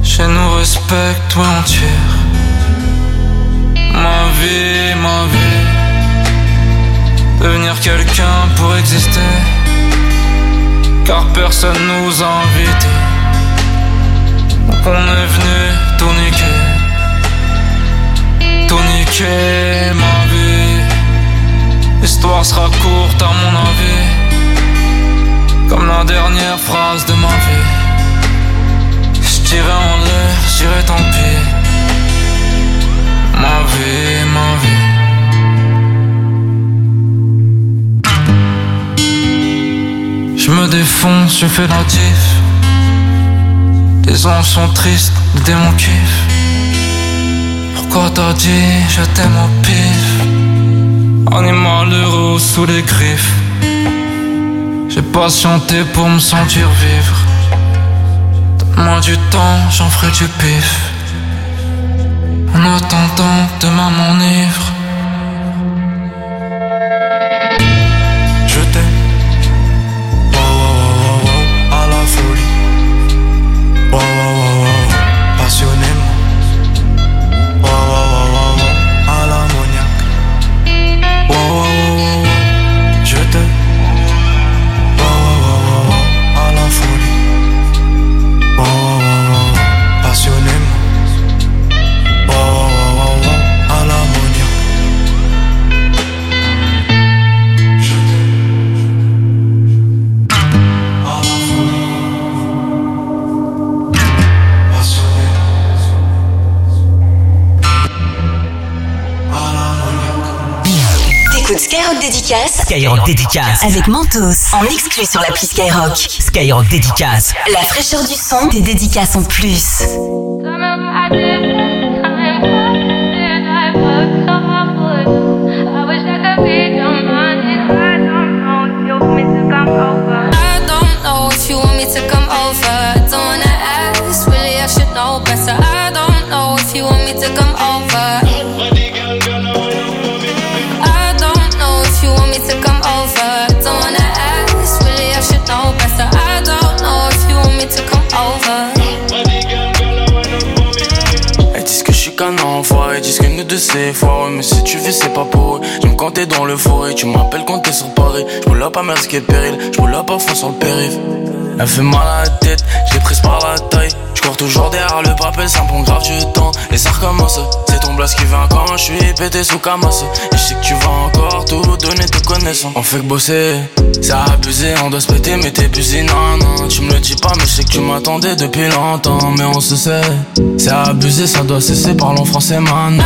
Chez nous respecte, toi on tire. Ma vie, ma vie. Devenir quelqu'un pour exister. Car personne nous a invités. Donc on est venu tout niquer. Ma vie. L'histoire sera courte à mon avis. Comme la dernière phrase de ma vie. Je tirais en l'air, j'irai tant pis. Ma vie, ma vie. Me défonce, je fais natif. Les anges sont tristes, les démons kiffent. Pourquoi t'as dit je t'aime au pif? Animal heureux sous les griffes. J'ai patienté pour me sentir vivre. Donne-moi du temps, j'en ferai du pif. En attendant demain m'enivre. Skyrock Dédicace. avec Mentos en exclu sur l'appli Skyrock. Skyrock Dédicace. La fraîcheur du son, des dédicaces en plus. C'est Mais si tu veux c'est pas pour eux, je me comptais dans le forêt Tu m'appelles quand t'es sur Paris, je roule pas mais risquer péril Je roule pas fond sur le périph' Elle fait mal à la tête, je l'ai prise par la taille. Je cours toujours derrière le papel, ça prend grave du temps. Et ça recommence, c'est ton blast qui vient quand je suis pété sous Camas. Et je sais que tu vas encore tout donner te connaissant On fait que bosser, c'est abusé, on doit se péter mais t'es busy non non Tu me le dis pas mais je sais que tu m'attendais depuis longtemps. Mais on se sait, c'est abusé, ça doit cesser, parlons français maintenant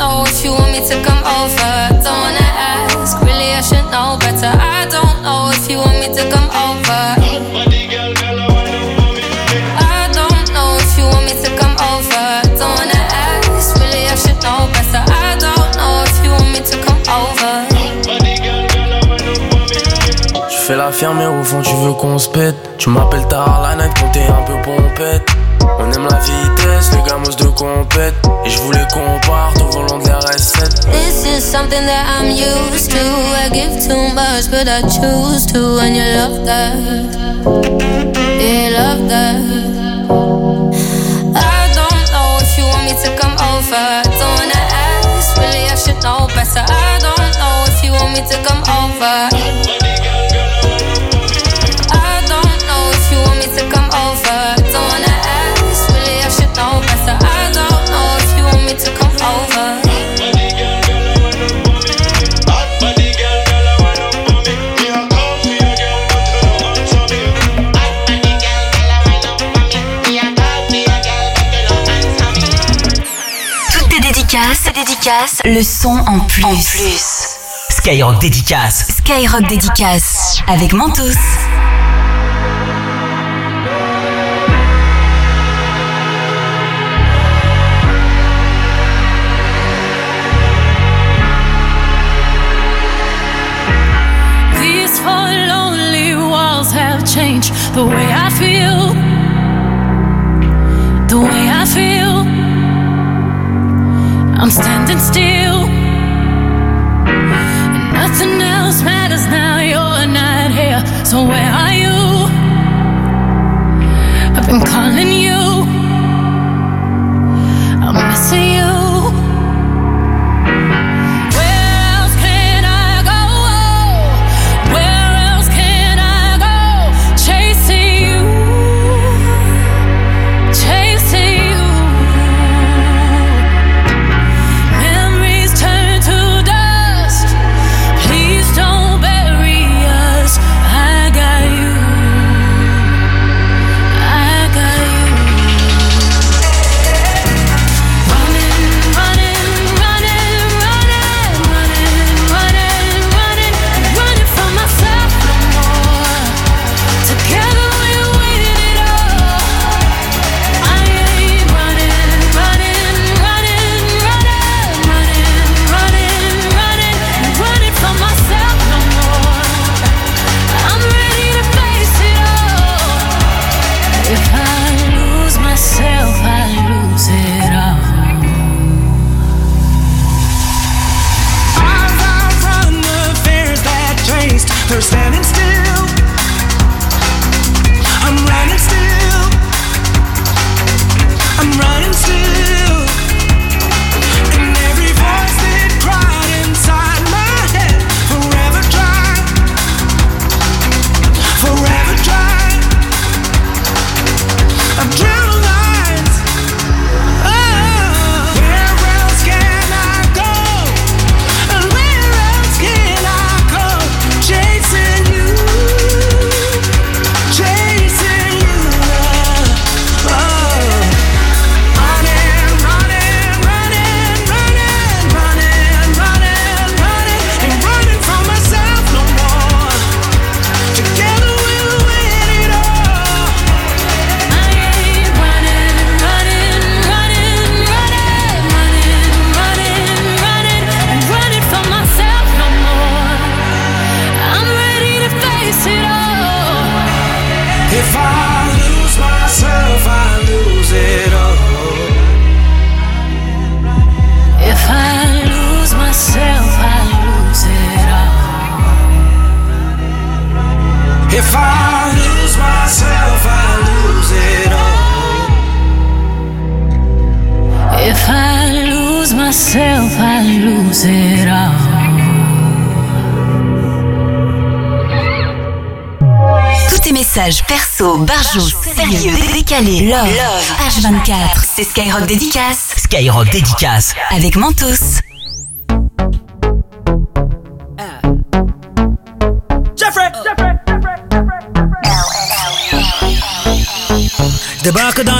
know if you want me to come over. Don't wanna ask, really I should know better. I don't know if you want me to come over. I don't know if you want me to come over. Don't wanna ask, really I should know better. I don't know if you want me to come over. Je fais la ferme mais au fond tu veux qu'on se pète Tu m'appelles tard la night quand t'es un peu pompette something that I'm used to. I give too much, but I choose to. And you love that. Yeah, you love that. I don't know if you want me to come over. Don't wanna ask, really, I should know better. I don't know if you want me to come over. Dédicaces, le son en plus. En plus. Skyrock Dédicace. Skyrock Dédicace avec Mentos. These four lonely walls have changed the way I feel. The way I feel. I'm standing still. And nothing else matters now. You're not here. So where are you? I've been calling you. I'm missing you. Sérieux, décalés, love, H24, c'est Skyrock Dédicace. Skyrock Dédicace. Avec Mentos. Jeffrey, Je débarque dans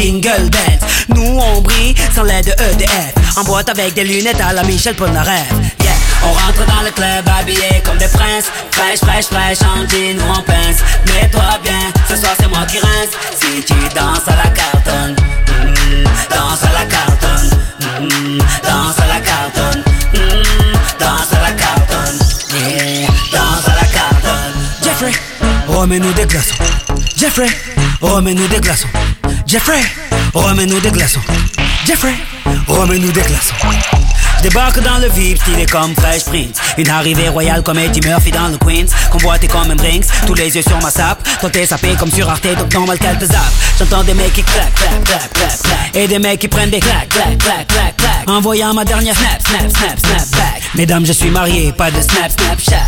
Bells Nous on brille sans l'aide de EDF En boîte avec des lunettes à la Michel Polnareff. Yeah. On rentre dans le club habillé comme des princes. Fraîche, fraîche, fraîche, en jean ou en pince. Mets-toi bien, ce soir c'est moi qui rince. Si tu danses à la cartonne mm, Danse à la cartonne mm, Danse à la cartonne mm, Danse à la cartonne Danse à la cartonne. Jeffrey, remets-nous des glaçons. Jeffrey, remets-nous des glaçons Jeffrey, remets-nous des glaçons. Jeffrey, remets-nous des glaçons. Débarque dans le VIP, stylé comme Fresh Prince. Une arrivée royale comme Eddie Murphy dans le Queens. Convoité comme un Brinks, tous les yeux sur ma sape Toi t'es sapé comme sur Arte, donc normal qu'elle te zappe. J'entends des mecs qui claquent, claquent, claquent, claquent, claquent. Et des mecs qui prennent des claques, claques, claques, claques, claques. Envoyant ma dernière snap, snap, snap, snap back. Mesdames, je suis marié, pas de snap, snapchat